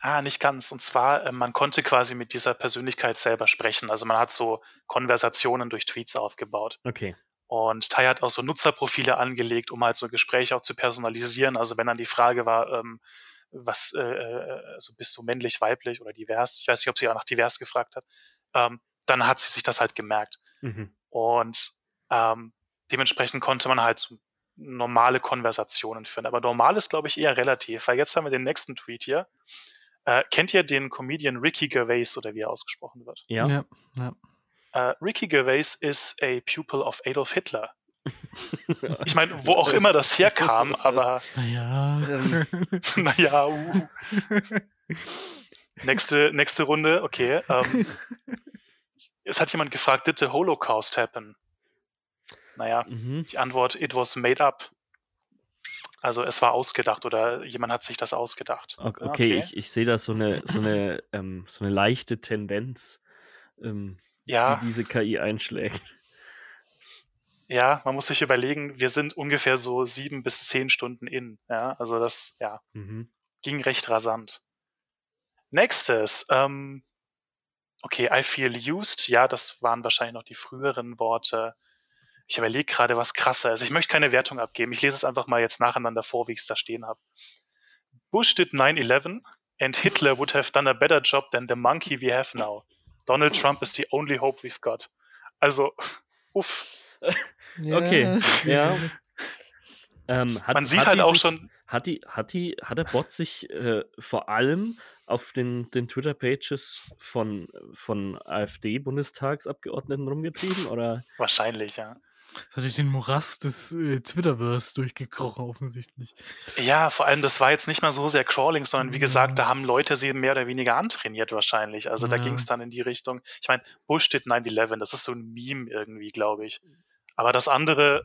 Speaker 3: Ah, nicht ganz. Und zwar, äh, man konnte quasi mit dieser Persönlichkeit selber sprechen. Also man hat so Konversationen durch Tweets aufgebaut.
Speaker 1: Okay.
Speaker 3: Und Tai hat auch so Nutzerprofile angelegt, um halt so Gespräche auch zu personalisieren. Also wenn dann die Frage war, ähm, was, äh, also bist du männlich, weiblich oder divers? Ich weiß nicht, ob sie auch nach divers gefragt hat. Ähm, dann hat sie sich das halt gemerkt. Mhm. Und ähm, dementsprechend konnte man halt so normale Konversationen führen. Aber normal ist, glaube ich, eher relativ, weil jetzt haben wir den nächsten Tweet hier. Äh, kennt ihr den Comedian Ricky Gervais oder wie er ausgesprochen wird?
Speaker 1: Ja. ja, ja.
Speaker 3: Uh, Ricky Gervais is a pupil of Adolf Hitler. Ich meine, wo auch immer das herkam, aber.
Speaker 1: Naja.
Speaker 3: naja, uh. nächste, nächste Runde, okay. Um, es hat jemand gefragt, did the Holocaust happen? Naja, mhm. die Antwort, it was made up. Also es war ausgedacht oder jemand hat sich das ausgedacht.
Speaker 1: Okay, okay. ich, ich sehe da so eine, so eine, ähm, so eine leichte Tendenz. Ähm, ja. die diese KI einschlägt.
Speaker 3: Ja, man muss sich überlegen, wir sind ungefähr so sieben bis zehn Stunden in. Ja, also das, ja, mhm. ging recht rasant. Nächstes. Ähm, okay, I feel used. Ja, das waren wahrscheinlich noch die früheren Worte. Ich überlege gerade, was krasser ist. Ich möchte keine Wertung abgeben. Ich lese es einfach mal jetzt nacheinander vor, wie ich es da stehen habe. Bush did 9-11 and Hitler would have done a better job than the monkey we have now. Donald Trump is the only hope we've got. Also, uff.
Speaker 1: Ja. Okay, ja. Ähm, hat,
Speaker 3: Man sieht halt auch
Speaker 1: sich,
Speaker 3: schon.
Speaker 1: Hat, die, hat, die, hat der Bot sich äh, vor allem auf den, den Twitter-Pages von, von AfD-Bundestagsabgeordneten rumgetrieben? Oder?
Speaker 3: Wahrscheinlich, ja.
Speaker 2: Das hat durch den Morast des äh, Twitterverse durchgekrochen, offensichtlich.
Speaker 3: Ja, vor allem, das war jetzt nicht mal so sehr Crawling, sondern wie gesagt, da haben Leute sie mehr oder weniger antrainiert wahrscheinlich. Also da
Speaker 2: Ja.
Speaker 3: ging es dann in die Richtung. Ich meine, Bush steht 9-11, das ist so ein Meme irgendwie, glaube ich. Aber das andere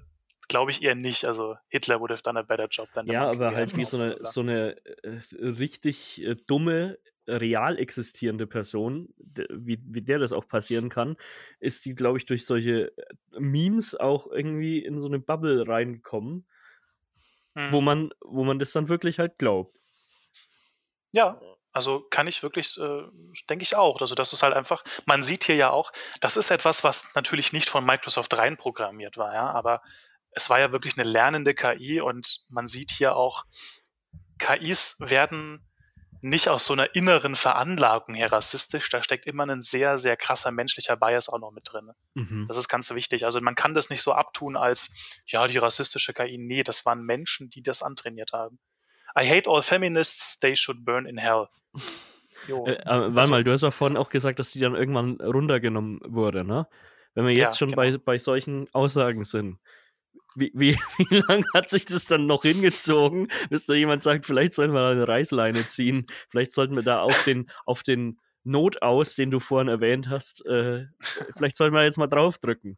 Speaker 3: glaube ich eher nicht. Also Hitler would have done a better job than the
Speaker 1: Ja, aber halt wie so eine, so eine äh, richtig äh, dumme, real existierende Person, wie, wie der das auch passieren kann, ist die, glaube ich, durch solche äh, Memes auch irgendwie in so eine Bubble reingekommen,
Speaker 3: Hm.
Speaker 1: wo man, wo man das dann wirklich halt glaubt.
Speaker 3: Ja, also kann ich wirklich, äh, denke ich auch. Also das ist halt einfach, man sieht hier ja auch, das ist etwas, was natürlich nicht von Microsoft rein programmiert war, ja, aber es war ja wirklich eine lernende KI und man sieht hier auch, KIs werden nicht aus so einer inneren Veranlagung her rassistisch, da steckt immer ein sehr, sehr krasser menschlicher Bias auch noch mit drin.
Speaker 1: Mhm.
Speaker 3: Das ist ganz wichtig. Also man kann das nicht so abtun als, ja, die rassistische KI. Nee, das waren Menschen, die das antrainiert haben. I hate all feminists, they should burn in hell. Jo.
Speaker 1: Äh, äh, warte mal, du hast ja vorhin auch gesagt, dass die dann irgendwann runtergenommen wurde, ne? Wenn wir
Speaker 3: Ja,
Speaker 1: jetzt schon
Speaker 3: genau.
Speaker 1: bei, bei solchen Aussagen sind, wie, wie, wie lange hat sich das dann noch hingezogen, bis da jemand sagt, vielleicht sollten wir eine Reißleine ziehen, vielleicht sollten wir da auf den, auf den Notaus, den du vorhin erwähnt hast, äh, vielleicht sollten wir jetzt mal draufdrücken.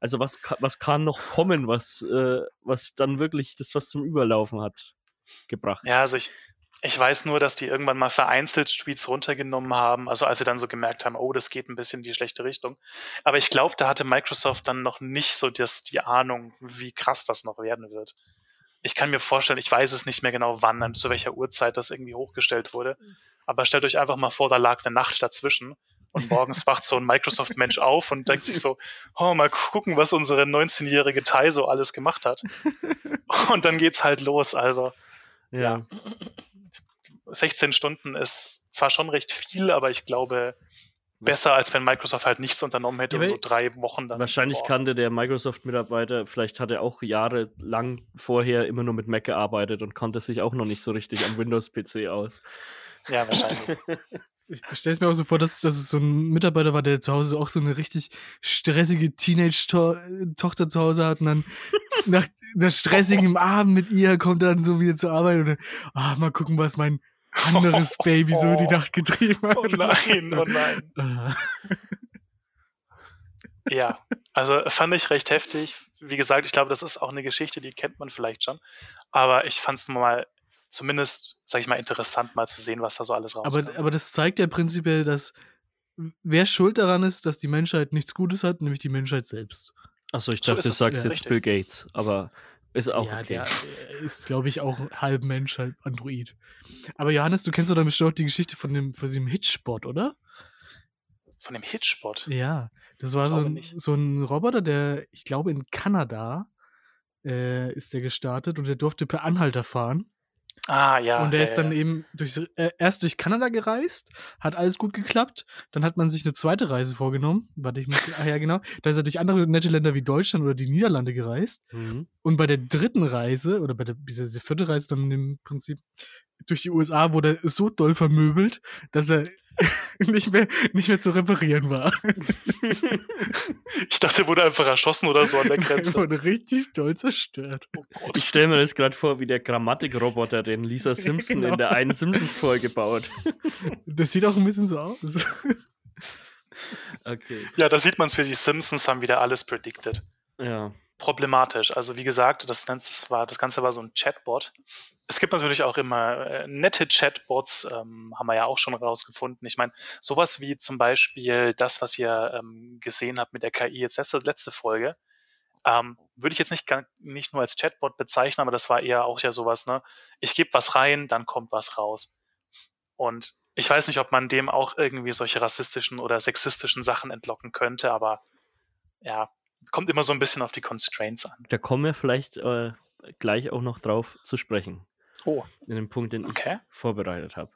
Speaker 1: Also was, was kann noch kommen, was, äh, was dann wirklich das was zum Überlaufen hat gebracht?
Speaker 3: Ja, also ich, ich weiß nur, dass die irgendwann mal vereinzelt Tweets runtergenommen haben, also als sie dann so gemerkt haben, oh, das geht ein bisschen in die schlechte Richtung. Aber ich glaube, da hatte Microsoft dann noch nicht so das, die Ahnung, wie krass das noch werden wird. Ich kann mir vorstellen, ich weiß es nicht mehr genau wann, an zu welcher Uhrzeit das irgendwie hochgestellt wurde. Aber stellt euch einfach mal vor, da lag eine Nacht dazwischen. Und morgens wacht so ein Microsoft-Mensch auf und denkt sich so, oh, mal gucken, was unsere 19-jährige Tai so alles gemacht hat. Und dann geht's halt los. Also,
Speaker 1: Ja.
Speaker 3: 16 Stunden ist zwar schon recht viel, aber ich glaube, besser als wenn Microsoft halt nichts unternommen hätte
Speaker 2: Ja,
Speaker 3: und so drei Wochen dann.
Speaker 1: Wahrscheinlich
Speaker 3: boah.
Speaker 1: kannte der Microsoft-Mitarbeiter, vielleicht hat er auch jahrelang vorher immer nur mit Mac gearbeitet und konnte sich auch noch nicht so richtig am Windows-PC aus.
Speaker 3: Ja, wahrscheinlich.
Speaker 2: Ich stelle es mir auch so vor, dass, dass es so ein Mitarbeiter war, der zu Hause auch so eine richtig stressige Teenage-Tochter zu Hause hat und dann nach der stressigen Abend mit ihr kommt er dann so wieder zur Arbeit und dann, ah, mal gucken, was mein anderes Baby so die Nacht getrieben hat.
Speaker 3: Oh nein, oh nein. Ja, also fand ich recht heftig. Wie gesagt, ich glaube, das ist auch eine Geschichte, die kennt man vielleicht schon. Aber ich fand es mal zumindest, sag ich mal, interessant, mal zu sehen, was da so alles rauskommt.
Speaker 2: Aber, aber das zeigt ja prinzipiell, dass wer schuld daran ist, dass die Menschheit nichts Gutes hat, nämlich die Menschheit selbst.
Speaker 1: Achso, ich
Speaker 3: So
Speaker 1: dachte, du
Speaker 3: es,
Speaker 1: sagst
Speaker 3: ja,
Speaker 1: jetzt
Speaker 3: richtig.
Speaker 1: Bill Gates, aber ist auch
Speaker 2: ja,
Speaker 1: okay.
Speaker 2: der äh, ist, glaube ich, auch halb Mensch, halb Android. Aber Johannes, du kennst doch dann bestimmt auch die Geschichte von dem, von diesem Hitchbot, oder?
Speaker 3: Von dem Hitchbot.
Speaker 2: Ja, das war so ein,
Speaker 3: nicht.
Speaker 2: so ein Roboter, der, ich glaube, in Kanada äh, ist der gestartet und der durfte per Anhalter fahren.
Speaker 3: Ah, ja.
Speaker 2: und
Speaker 3: ja,
Speaker 2: ist dann
Speaker 3: ja.
Speaker 2: eben durch, äh, erst durch Kanada gereist, hat alles gut geklappt. Dann hat man sich eine zweite Reise vorgenommen. Warte, ich muss, ah ja, genau. Da ist er durch andere nette Länder wie Deutschland oder die Niederlande gereist.
Speaker 1: Mhm.
Speaker 2: Und bei der dritten Reise, oder bei der, diese vierte Reise dann im Prinzip durch die USA, wurde er so doll vermöbelt, dass er nicht mehr, nicht mehr zu reparieren war.
Speaker 3: Ich dachte, er wurde einfach erschossen oder so an der
Speaker 2: er
Speaker 3: Grenze.
Speaker 2: wurde richtig doll zerstört.
Speaker 3: Oh.
Speaker 1: Ich stelle mir das gerade vor, wie der Grammatikroboter, den Lisa Simpson
Speaker 2: Genau.
Speaker 1: in der einen Simpsons-Folge baut.
Speaker 2: Das sieht auch ein bisschen so aus.
Speaker 1: Okay.
Speaker 3: Ja, da sieht man es für die Simpsons, haben wieder alles predicted.
Speaker 1: Ja.
Speaker 3: Problematisch. Also wie gesagt, das, das, war, das Ganze war so ein Chatbot. Es gibt natürlich auch immer äh, nette Chatbots, ähm, haben wir ja auch schon rausgefunden. Ich meine, sowas wie zum Beispiel das, was ihr ähm, gesehen habt mit der KI jetzt letzte, letzte Folge, ähm, würde ich jetzt nicht, nicht nur als Chatbot bezeichnen, aber das war eher auch ja sowas, ne? Ich gebe was rein, dann kommt was raus. Und Ich weiß nicht, ob man dem auch irgendwie solche rassistischen oder sexistischen Sachen entlocken könnte, aber ja, kommt immer so ein bisschen auf die Constraints an.
Speaker 1: Da kommen wir vielleicht äh, gleich auch noch drauf zu sprechen.
Speaker 3: Oh.
Speaker 1: In dem Punkt, den
Speaker 3: Okay.
Speaker 1: ich vorbereitet habe.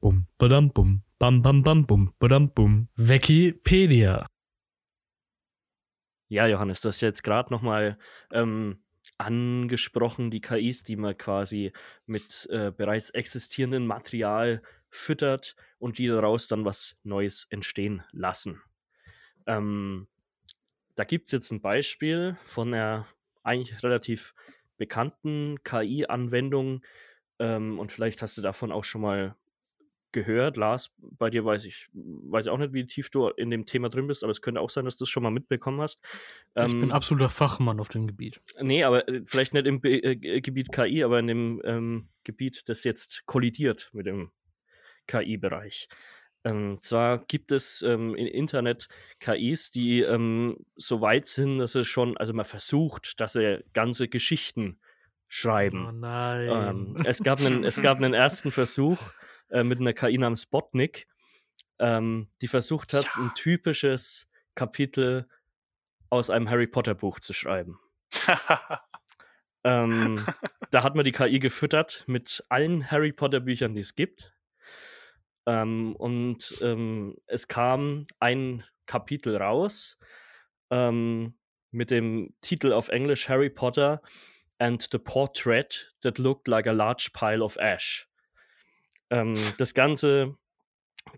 Speaker 4: Bum, badam, bum, bam, bam, bam, bum, badam, bum.
Speaker 2: Wikipedia.
Speaker 1: Ja, Johannes, du hast ja jetzt gerade nochmal ähm, angesprochen, die KIs, die man quasi mit äh, bereits existierendem Material füttert und die daraus dann was Neues entstehen lassen. Ähm, da gibt es jetzt ein Beispiel von einer eigentlich relativ bekannten KI-Anwendung ähm, und vielleicht hast du davon auch schon mal gehört. Lars, bei dir weiß ich, weiß ich auch nicht, wie tief du in dem Thema drin bist, aber es könnte auch sein, dass du es schon mal mitbekommen hast.
Speaker 2: ich
Speaker 1: Ähm,
Speaker 2: bin absoluter Fachmann auf dem Gebiet.
Speaker 1: Nee, aber äh, vielleicht nicht im Be äh, G- Gebiet KI, aber in dem ähm, Gebiet, das jetzt kollidiert mit dem KI-Bereich. Ähm, zwar gibt es ähm, im Internet KIs, die ähm, so weit sind, dass sie schon, also man versucht, dass sie ganze Geschichten schreiben.
Speaker 2: Oh nein.
Speaker 1: Es, gab einen, es gab einen ersten Versuch äh, mit einer KI namens Spotnik, ähm, die versucht hat,
Speaker 3: Ja.
Speaker 1: ein typisches Kapitel aus einem Harry Potter Buch zu schreiben. Ähm, da hat man die KI gefüttert mit allen Harry Potter Büchern, die es gibt. Ähm, und ähm, es kam ein Kapitel raus ähm, mit dem Titel auf Englisch Harry Potter and the Portrait that looked like a large pile of ash. Ähm, das Ganze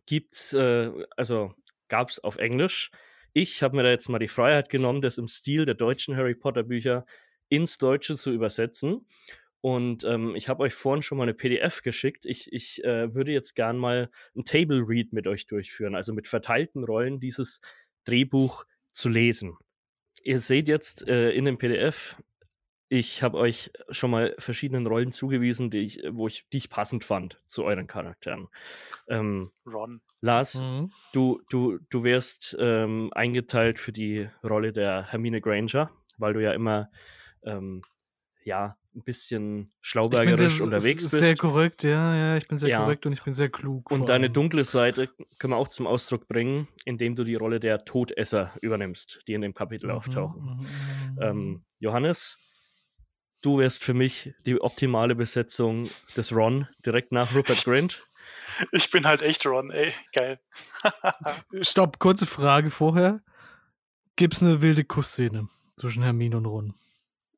Speaker 1: gibt's, äh, also gab es auf Englisch. Ich habe mir da jetzt mal die Freiheit genommen, das im Stil der deutschen Harry Potter Bücher ins Deutsche zu übersetzen. Und ähm, ich habe euch vorhin schon mal eine PDF geschickt. Ich, ich äh, würde jetzt gern mal ein Table Read mit euch durchführen, also mit verteilten Rollen dieses Drehbuch zu lesen. Ihr seht jetzt äh, in dem PDF, ich habe euch schon mal verschiedenen Rollen zugewiesen, die ich, wo ich, die ich passend fand zu euren Charakteren. Ähm,
Speaker 3: Ron.
Speaker 1: Lars,
Speaker 2: Mhm.
Speaker 1: du, du, du wirst ähm, eingeteilt für die Rolle der Hermine Granger, weil du ja immer ähm, ja, ein bisschen schlaubergerisch
Speaker 2: sehr,
Speaker 1: unterwegs bist.
Speaker 2: Sehr korrekt, ja, ja, ich bin sehr
Speaker 1: Ja.
Speaker 2: korrekt und ich bin sehr klug.
Speaker 1: Und deine dunkle Seite können wir auch zum Ausdruck bringen, indem du die Rolle der Todesser übernimmst, die in dem Kapitel auftauchen.
Speaker 2: Mhm, mhm, mhm.
Speaker 1: Ähm, Johannes, du wärst für mich die optimale Besetzung des Ron direkt nach Rupert Grint.
Speaker 3: Ich bin halt echt Ron, ey. Geil.
Speaker 2: Stopp, kurze Frage vorher. Gibt's eine wilde Kussszene zwischen Hermine und Ron?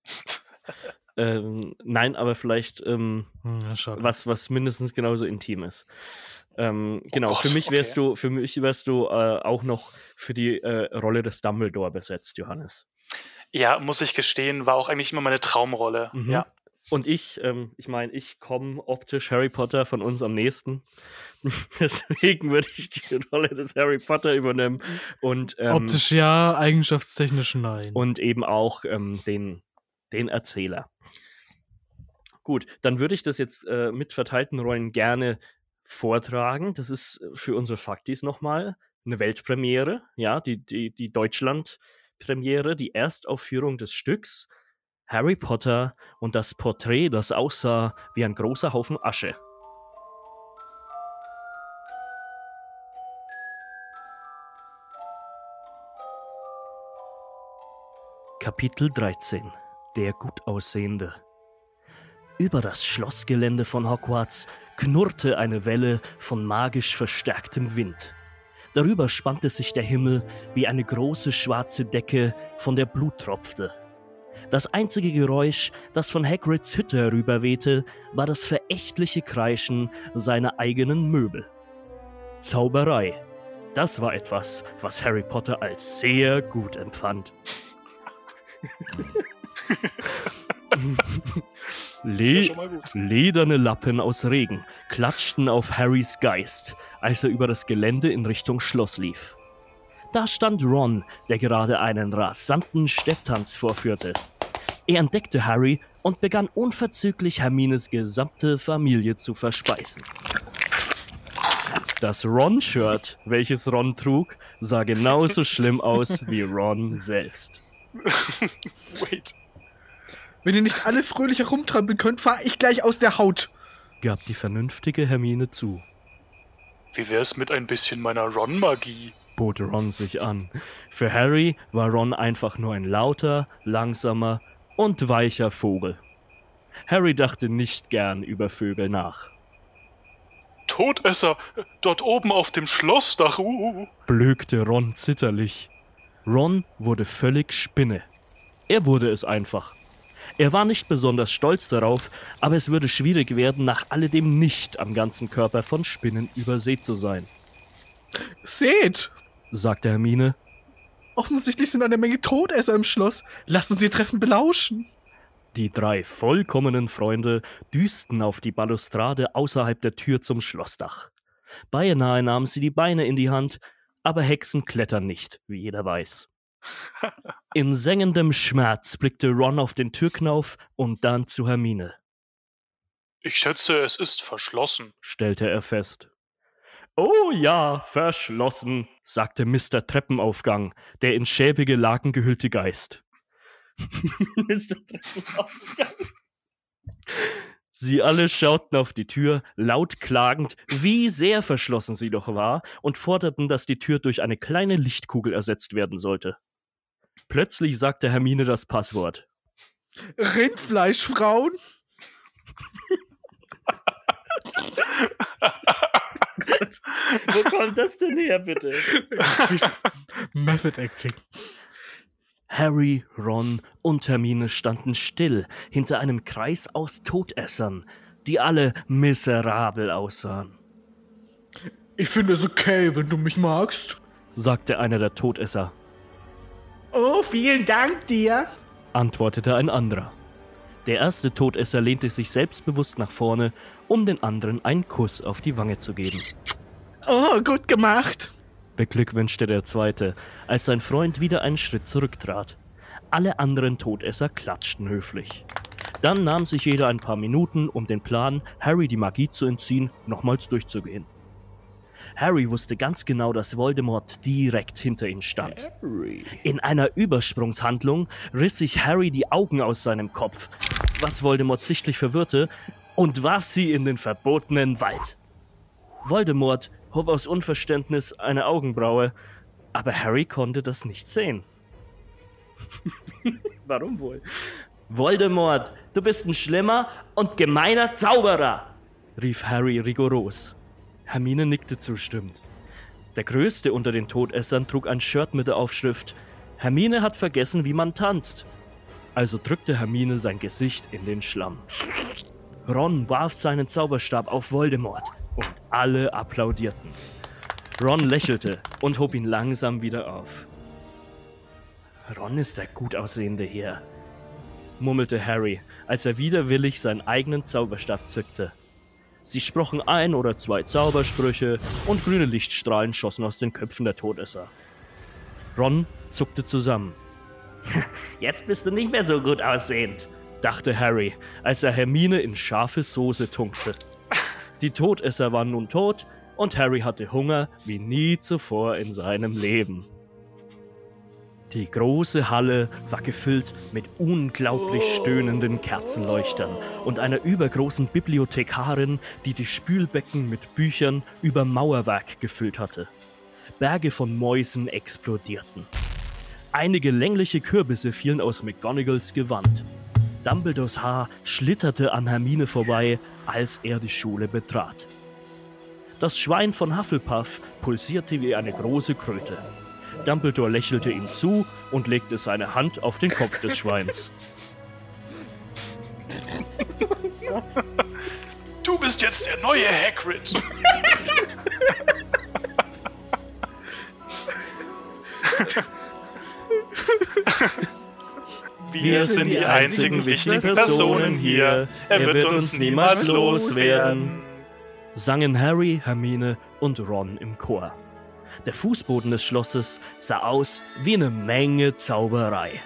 Speaker 1: Ähm, nein, aber vielleicht ähm,
Speaker 2: Hm, ja,
Speaker 1: was, was mindestens genauso intim ist. Ähm, genau,
Speaker 3: Gott,
Speaker 1: für mich wärst
Speaker 3: okay.
Speaker 1: du, für mich wärst du äh, auch noch für die äh, Rolle des Dumbledore besetzt, Johannes.
Speaker 3: Ja, muss ich gestehen, war auch eigentlich immer meine Traumrolle.
Speaker 1: Mhm.
Speaker 3: Ja.
Speaker 1: Und ich, ähm, ich meine, ich komme optisch Harry Potter von uns am nächsten. Deswegen würde ich die Rolle des Harry Potter übernehmen und, ähm,
Speaker 2: Optisch ja, eigenschaftstechnisch nein.
Speaker 1: und eben auch ähm, den, den Erzähler. Gut, dann würde ich das jetzt äh, mit verteilten Rollen gerne vortragen. Das ist für unsere Faktis nochmal eine Weltpremiere, ja, die, die, die Deutschland-Premiere, die Erstaufführung des Stücks Harry Potter und das Porträt, das aussah wie ein großer Haufen Asche. Kapitel 13 Der Gutaussehende Über das Schlossgelände von Hogwarts knurrte eine Welle von magisch verstärktem Wind. Darüber spannte sich der Himmel wie eine große schwarze Decke, von der Blut tropfte. Das einzige Geräusch, das von Hagrids Hütte herüberwehte, war das verächtliche Kreischen seiner eigenen Möbel. Zauberei. Das war etwas, was Harry Potter als sehr gut empfand. Le. Lederne Lappen aus Regen klatschten auf Harrys Geist, als er über das Gelände in Richtung Schloss lief. Da stand Ron, der gerade einen rasanten Stepptanz vorführte. Er entdeckte Harry und begann unverzüglich Hermines gesamte Familie zu verspeisen. Das Ron-Shirt, welches Ron trug, sah genauso schlimm aus wie Ron selbst.
Speaker 3: Wait.
Speaker 2: Wenn ihr nicht alle fröhlich herumtrampeln könnt, fahr ich gleich aus der Haut.
Speaker 1: Gab die vernünftige Hermine zu.
Speaker 3: Wie wär's mit ein bisschen meiner Ron-Magie?
Speaker 1: bot Ron sich an. Für Harry war Ron einfach nur ein lauter, langsamer und weicher Vogel. Harry dachte nicht gern über Vögel nach.
Speaker 3: Todesser, dort oben auf dem Schlossdach. Uh.
Speaker 1: blökte Ron zitterlich. Ron wurde völlig Spinne. Er wurde es einfach. Er war nicht besonders stolz darauf, aber es würde schwierig werden, nach alledem nicht am ganzen Körper von Spinnen übersät zu sein,
Speaker 2: Seht!
Speaker 1: sagte Hermine.
Speaker 2: Offensichtlich sind eine Menge Todesser im Schloss. Lasst uns ihr Treffen belauschen.
Speaker 1: Die drei vollkommenen Freunde düsten auf die Balustrade außerhalb der Tür zum Schlossdach. Beinahe nahmen sie die Beine in die Hand, aber Hexen klettern nicht, wie jeder weiß. In sengendem Schmerz blickte Ron auf den Türknauf und dann zu Hermine,
Speaker 3: Ich schätze, es ist verschlossen.
Speaker 1: stellte er fest. Oh ja, verschlossen, sagte Mr. Treppenaufgang, der in schäbige Laken gehüllte Geist. Mr. Treppenaufgang. Sie alle schauten auf die Tür, laut klagend, wie sehr verschlossen sie doch war, und forderten, dass die Tür durch eine kleine Lichtkugel ersetzt werden sollte. Plötzlich sagte Hermine das Passwort.
Speaker 2: Rindfleischfrauen?
Speaker 1: Wo kommt das denn her, bitte?
Speaker 2: Method Acting.
Speaker 1: Harry, Ron und Hermine standen still hinter einem Kreis aus Todessern, die alle miserabel aussahen,
Speaker 2: Ich finde es okay, wenn du mich magst.
Speaker 1: sagte einer der Todesser,
Speaker 2: Oh, vielen Dank dir.
Speaker 1: antwortete ein anderer. Der erste Todesser lehnte sich selbstbewusst nach vorne, um den anderen einen Kuss auf die Wange zu geben.
Speaker 2: Oh, gut gemacht.
Speaker 1: beglückwünschte der zweite, als sein Freund wieder einen Schritt zurücktrat. Alle anderen Todesser klatschten höflich. Dann nahm sich jeder ein paar Minuten, um den Plan, Harry die Magie zu entziehen, nochmals durchzugehen. Harry wusste ganz genau, dass Voldemort direkt hinter ihm stand. In einer Übersprungshandlung riss sich Harry die Augen aus seinem Kopf, was Voldemort sichtlich verwirrte, und warf sie in den verbotenen Wald. Voldemort hob aus Unverständnis eine Augenbraue, aber Harry konnte das nicht sehen. Warum wohl? Voldemort, du bist ein schlimmer und gemeiner Zauberer, rief Harry rigoros. Hermine nickte zustimmend. Der größte unter den Todessern trug ein Shirt mit der Aufschrift Hermine hat vergessen, wie man tanzt. Also drückte Hermine sein Gesicht in den Schlamm. Ron warf seinen Zauberstab auf Voldemort und alle applaudierten. Ron lächelte und hob ihn langsam wieder auf. Ron ist der gut aussehende hier, murmelte Harry, als er widerwillig seinen eigenen Zauberstab zückte. Sie sprochen ein oder zwei Zaubersprüche und grüne Lichtstrahlen schossen aus den Köpfen der Todesser. Ron zuckte zusammen. Jetzt bist du nicht mehr so gut aussehend, dachte Harry, als er Hermine in scharfe Soße tunkte. Die Todesser waren nun tot und Harry hatte Hunger wie nie zuvor in seinem Leben. Die große Halle war gefüllt mit unglaublich stöhnenden Kerzenleuchtern und einer übergroßen Bibliothekarin, die die Spülbecken mit Büchern über Mauerwerk gefüllt hatte. Berge von Mäusen explodierten. Einige längliche Kürbisse fielen aus McGonagalls Gewand. Dumbledores Haar schlitterte an Hermine vorbei, als er die Schule betrat. Das Schwein von Hufflepuff pulsierte wie eine große Kröte. Dumbledore lächelte ihm zu und legte seine Hand auf den Kopf des Schweins.
Speaker 3: Du bist jetzt der neue Hagrid. Wir sind die einzigen wichtigen Personen hier. Er wird uns niemals loswerden.
Speaker 1: sangen Harry, Hermine und Ron im Chor. Der Fußboden des Schlosses sah aus wie eine Menge Zauberei.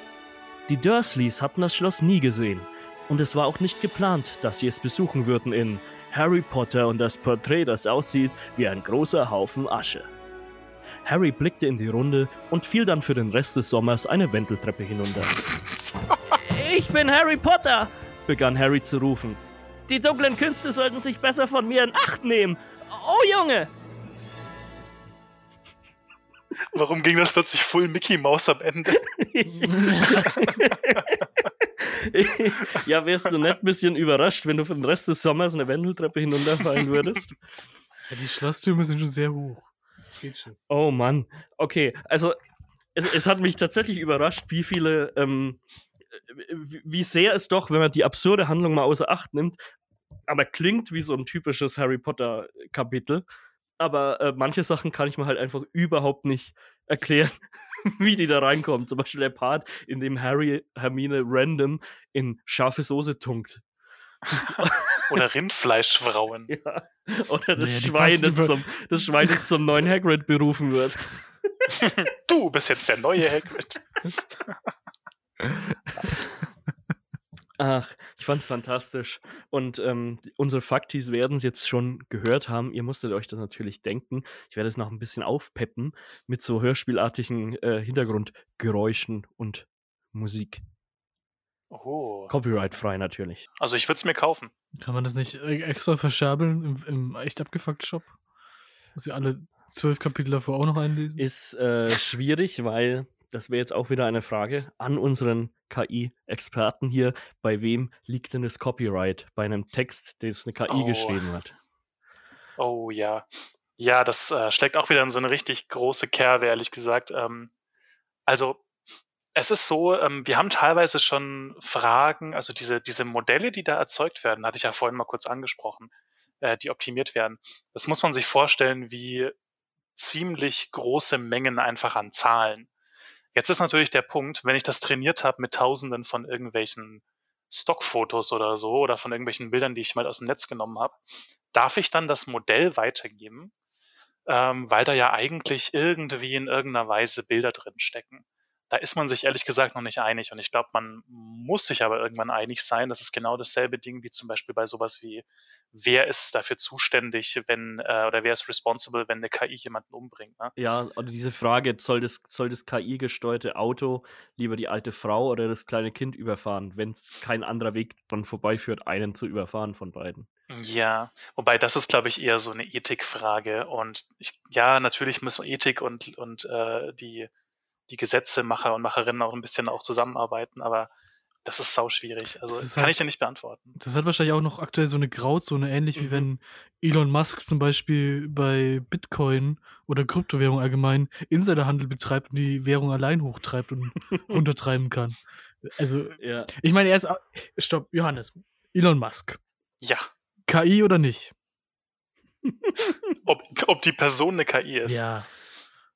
Speaker 1: Die Dursleys hatten das Schloss nie gesehen und es war auch nicht geplant, dass sie es besuchen würden in Harry Potter und das Porträt, das aussieht wie ein großer Haufen Asche. Harry blickte in die Runde und fiel dann für den Rest des Sommers eine Wendeltreppe hinunter. Ich bin Harry Potter, begann Harry zu rufen. Die dunklen Künste sollten sich besser von mir in Acht nehmen. Oh Junge!
Speaker 3: Warum ging das plötzlich Full Mickey Mouse am Ende?
Speaker 1: ja, wärst du nicht ein bisschen überrascht, wenn du für den Rest des Sommers eine Wendeltreppe hinunterfallen würdest?
Speaker 2: Ja, die Schlosstürme sind schon sehr hoch. Geht schon.
Speaker 1: Oh Mann. Okay, also es, es hat mich tatsächlich überrascht, wie viele, ähm, wie wie sehr es doch, wenn man die absurde Handlung mal außer Acht nimmt, aber klingt wie so ein typisches Harry Potter Kapitel. Aber äh, manche Sachen kann ich mir halt einfach überhaupt nicht erklären, wie die da reinkommen. Zum Beispiel der Part, in dem Harry Hermine random in scharfe Soße tunkt.
Speaker 3: Oder Rindfleischfrauen.
Speaker 1: Ja. Oder das
Speaker 2: Naja,
Speaker 1: Schwein, das zum, das Schwein, das zum neuen Hagrid berufen wird.
Speaker 3: Du bist jetzt der neue Hagrid.
Speaker 1: Ach, ich fand's fantastisch. Und ähm, unsere Faktis werden es jetzt schon gehört haben. Ihr musstet euch das natürlich denken. Ich werde es noch ein bisschen aufpeppen mit so hörspielartigen äh, Hintergrundgeräuschen und Musik.
Speaker 3: Oh.
Speaker 1: Copyright-frei natürlich.
Speaker 3: Also ich würde es mir kaufen.
Speaker 2: Kann man das nicht e- extra verschabeln im, im echt abgefuckt Shop? Dass wir alle zwölf Kapitel davor auch noch einlesen?
Speaker 1: Ist äh, schwierig, weil das wäre jetzt auch wieder eine Frage an unseren KI-Experten hier. Bei wem liegt denn das Copyright bei einem Text, den es eine KI
Speaker 3: Oh.
Speaker 1: geschrieben hat?
Speaker 3: Oh ja. Ja, das äh, schlägt auch wieder in so eine richtig große Kerbe, ehrlich gesagt. Ähm, also es ist so, ähm, wir haben teilweise schon Fragen, also diese, diese Modelle, die da erzeugt werden, hatte ich ja vorhin mal kurz angesprochen, äh, die optimiert werden. Das muss man sich vorstellen wie ziemlich große Mengen einfach an Zahlen. Jetzt ist natürlich der Punkt, wenn ich das trainiert habe mit Tausenden von irgendwelchen Stockfotos oder so oder von irgendwelchen Bildern, die ich mal aus dem Netz genommen habe, darf ich dann das Modell weitergeben, ähm, weil da ja eigentlich irgendwie in irgendeiner Weise Bilder drin stecken. Da ist man sich ehrlich gesagt noch nicht einig und ich glaube, man muss sich aber irgendwann einig sein. Das ist genau dasselbe Ding wie zum Beispiel bei sowas wie, wer ist dafür zuständig, wenn, äh, oder wer ist responsible, wenn eine KI jemanden umbringt. Ne?
Speaker 1: Ja, oder diese Frage, soll das, soll das KI-gesteuerte Auto lieber die alte Frau oder das kleine Kind überfahren, wenn es kein anderer Weg dran vorbeiführt, einen zu überfahren von beiden?
Speaker 3: Ja, wobei das ist, glaube ich, eher so eine Ethikfrage. Und ich, ja, natürlich müssen Ethik und, und äh, die, die Gesetzemacher und Macherinnen auch ein bisschen auch zusammenarbeiten, aber das ist sau schwierig. Also
Speaker 2: Das
Speaker 3: kann
Speaker 2: halt-
Speaker 3: ich dir nicht beantworten.
Speaker 2: Das hat wahrscheinlich auch noch aktuell so eine Grauzone, ähnlich wie
Speaker 3: Mhm.
Speaker 2: wenn Elon Musk zum Beispiel bei Bitcoin oder Kryptowährung allgemein Insiderhandel betreibt und die Währung allein hochtreibt und runtertreiben kann. Also,
Speaker 1: Ja.
Speaker 2: ich meine, er ist. Stopp, Johannes. Elon Musk.
Speaker 3: Ja,
Speaker 2: KI oder nicht?
Speaker 3: ob, ob die Person eine KI ist.
Speaker 2: Ja.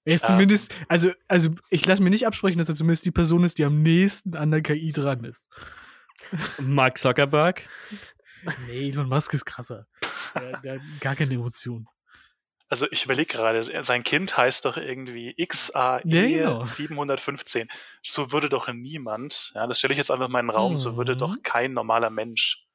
Speaker 2: Er ist
Speaker 3: Ähm.
Speaker 2: zumindest, also, also ich lasse mir nicht absprechen, dass er zumindest die Person ist, die am nächsten an der KI dran ist.
Speaker 1: Mark Zuckerberg?
Speaker 2: Nee, Elon Musk ist krasser. Der, der hat gar keine Emotionen.
Speaker 3: Also ich überlege gerade, sein Kind heißt doch irgendwie XAE
Speaker 2: Ja, genau.
Speaker 3: 715. So würde doch niemand, ja, das stelle ich jetzt einfach mal in den Raum, so würde
Speaker 2: Mhm.
Speaker 3: doch kein normaler Mensch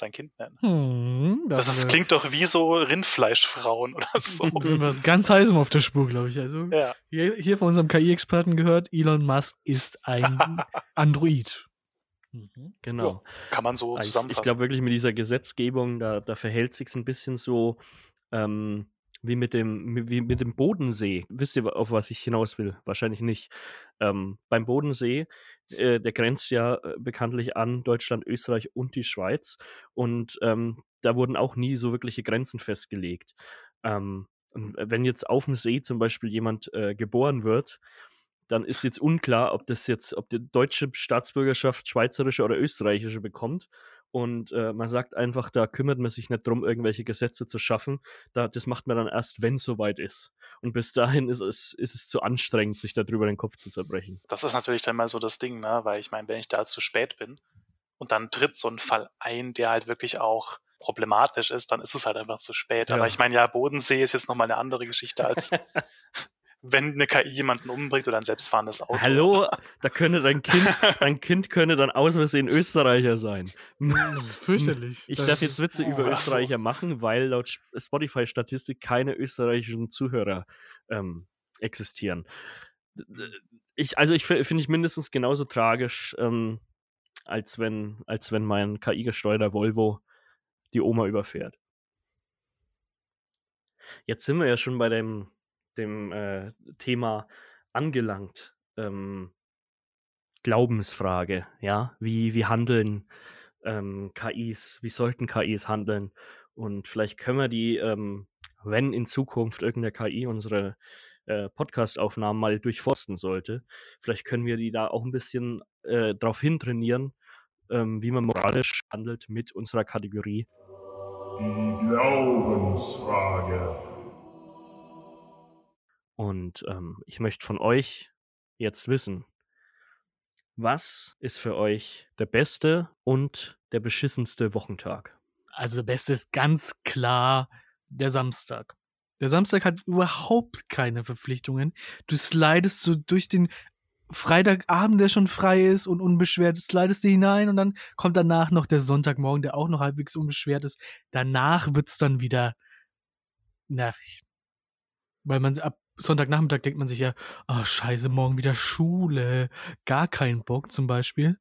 Speaker 3: sein Kind nennen.
Speaker 2: Hm, da
Speaker 3: Das ist, klingt doch wie so Rindfleischfrauen oder so.
Speaker 2: da sind wir ganz heißem auf der Spur, glaube ich. Also
Speaker 3: ja.
Speaker 2: hier, hier von unserem KI-Experten gehört, Elon Musk ist ein Android. Mhm.
Speaker 1: Genau.
Speaker 3: Kann man so
Speaker 1: Ah, Ich, ich
Speaker 3: zusammenfassen.
Speaker 1: glaube wirklich mit dieser Gesetzgebung, da, da verhält sich ein bisschen so ähm, wie, mit dem, wie mit dem Bodensee. Wisst ihr, auf was ich hinaus will? Wahrscheinlich nicht. Ähm, beim Bodensee, äh, der grenzt ja äh, bekanntlich an Deutschland, Österreich und die Schweiz. Und ähm, da wurden auch nie so wirkliche Grenzen festgelegt. Ähm, und wenn jetzt auf dem See zum Beispiel jemand äh, geboren wird, dann ist jetzt unklar, ob das jetzt, ob die deutsche Staatsbürgerschaft schweizerische oder österreichische bekommt. Und äh, man sagt einfach, da kümmert man sich nicht drum, irgendwelche Gesetze zu schaffen. Da, das macht man dann erst, wenn es soweit ist. Und bis dahin ist es, ist es zu anstrengend, sich darüber den Kopf zu zerbrechen.
Speaker 3: Das ist natürlich dann mal so das Ding, ne? weil ich meine, wenn ich da zu spät bin und dann tritt so ein Fall ein, der halt wirklich auch problematisch ist, dann ist es halt einfach zu spät.
Speaker 1: Ja.
Speaker 3: Aber ich meine, ja, Bodensee ist jetzt nochmal eine andere Geschichte als wenn eine KI jemanden umbringt oder ein selbstfahrendes Auto.
Speaker 1: Hallo, da könnte dein Kind, dein Kind könnte dann aus Versehen Österreicher sein.
Speaker 2: Ist fürchterlich.
Speaker 1: Ich darf jetzt Witze über
Speaker 3: Ach so.
Speaker 1: Österreicher machen, weil laut Sp- Spotify-Statistik keine österreichischen Zuhörer ähm, existieren. Ich, also ich fi- finde ich mindestens genauso tragisch, ähm, als wenn, als wenn mein KI-gesteuerter Volvo die Oma überfährt. Jetzt sind wir ja schon bei dem, dem äh, Thema angelangt. Ähm, Glaubensfrage, ja, wie, wie handeln ähm, KIs, wie sollten KIs handeln? Und vielleicht können wir die, ähm, wenn in Zukunft irgendeine KI unsere äh, Podcast-Aufnahmen mal durchforsten sollte, vielleicht können wir die da auch ein bisschen äh, darauf hintrainieren, ähm, wie man moralisch handelt mit unserer Kategorie.
Speaker 5: Die Glaubensfrage.
Speaker 1: Und ähm, ich möchte von euch jetzt wissen, was ist für euch der beste und der beschissenste Wochentag?
Speaker 2: Also der beste ist ganz klar der Samstag. Der Samstag hat überhaupt keine Verpflichtungen. Du slidest so durch den Freitagabend, der schon frei ist und unbeschwert, slidest du hinein und dann kommt danach noch der Sonntagmorgen, der auch noch halbwegs unbeschwert ist. Danach wird's dann wieder nervig. Weil man ab Sonntagnachmittag denkt man sich ja, oh scheiße, morgen wieder Schule, gar keinen Bock zum Beispiel.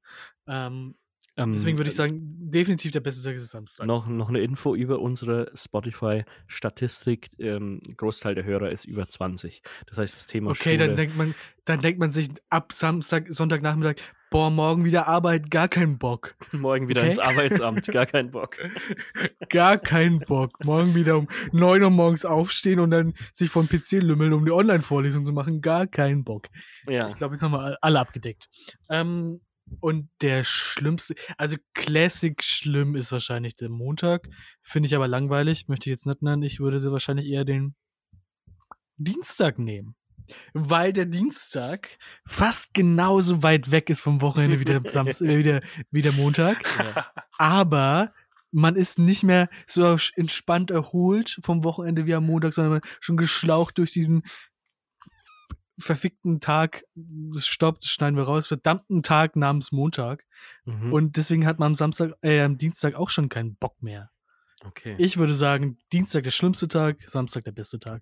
Speaker 2: Ähm,
Speaker 1: Ähm,
Speaker 2: deswegen würde ich sagen, definitiv der beste Tag ist Samstag.
Speaker 1: noch, noch eine Info über unsere Spotify-Statistik. Ähm, Großteil der Hörer ist über 20. Das heißt, das Thema
Speaker 2: Okay,
Speaker 1: Schule,
Speaker 2: dann denkt man, dann denkt man sich ab Samstag, Sonntagnachmittag, boah, morgen wieder Arbeit, gar keinen Bock.
Speaker 1: morgen wieder
Speaker 2: okay.
Speaker 1: ins Arbeitsamt, gar kein Bock.
Speaker 2: Gar keinen Bock. Morgen wieder um 9 Uhr morgens aufstehen und dann sich vom PC lümmeln, um die Online-Vorlesung zu machen. Gar keinen Bock.
Speaker 1: Ja,
Speaker 2: Ich glaube, jetzt haben wir alle abgedeckt. Ähm, und der schlimmste, also Classic schlimm ist wahrscheinlich der Montag. Finde ich aber langweilig, möchte ich jetzt nicht nennen. Ich würde sie wahrscheinlich eher den Dienstag nehmen. Weil der Dienstag fast genauso weit weg ist vom Wochenende wie der, Samstag, äh, wie der, wie der Montag.
Speaker 1: ja.
Speaker 2: Aber man ist nicht mehr so entspannt erholt vom Wochenende wie am Montag, sondern schon geschlaucht durch diesen verfickten Tag, das stoppt, das schneiden wir raus, verdammten Tag namens Montag.
Speaker 1: Mhm.
Speaker 2: Und deswegen hat man am Samstag, äh, am Dienstag auch schon keinen Bock mehr.
Speaker 1: okay.
Speaker 2: Ich würde sagen, Dienstag der schlimmste Tag, Samstag der beste Tag.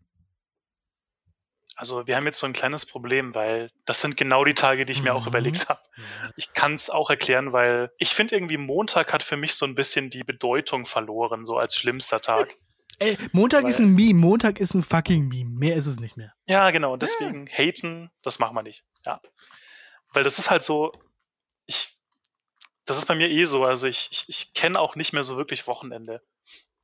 Speaker 3: Also wir haben jetzt so ein kleines Problem, weil das sind genau die Tage, die ich mir auch
Speaker 2: Mhm.
Speaker 3: überlegt habe. Ich kann es auch erklären, weil ich finde irgendwie Montag hat für mich so ein bisschen die Bedeutung verloren, so als schlimmster Tag.
Speaker 2: Ey, Montag
Speaker 3: Weil-
Speaker 2: ist ein Meme, Montag ist ein fucking Meme. Mehr ist es nicht mehr.
Speaker 3: Ja, genau. Und deswegen haten, das machen wir nicht. Ja. Weil das ist halt so, ich, das ist bei mir eh so. Also ich, ich, ich kenne auch nicht mehr so wirklich Wochenende.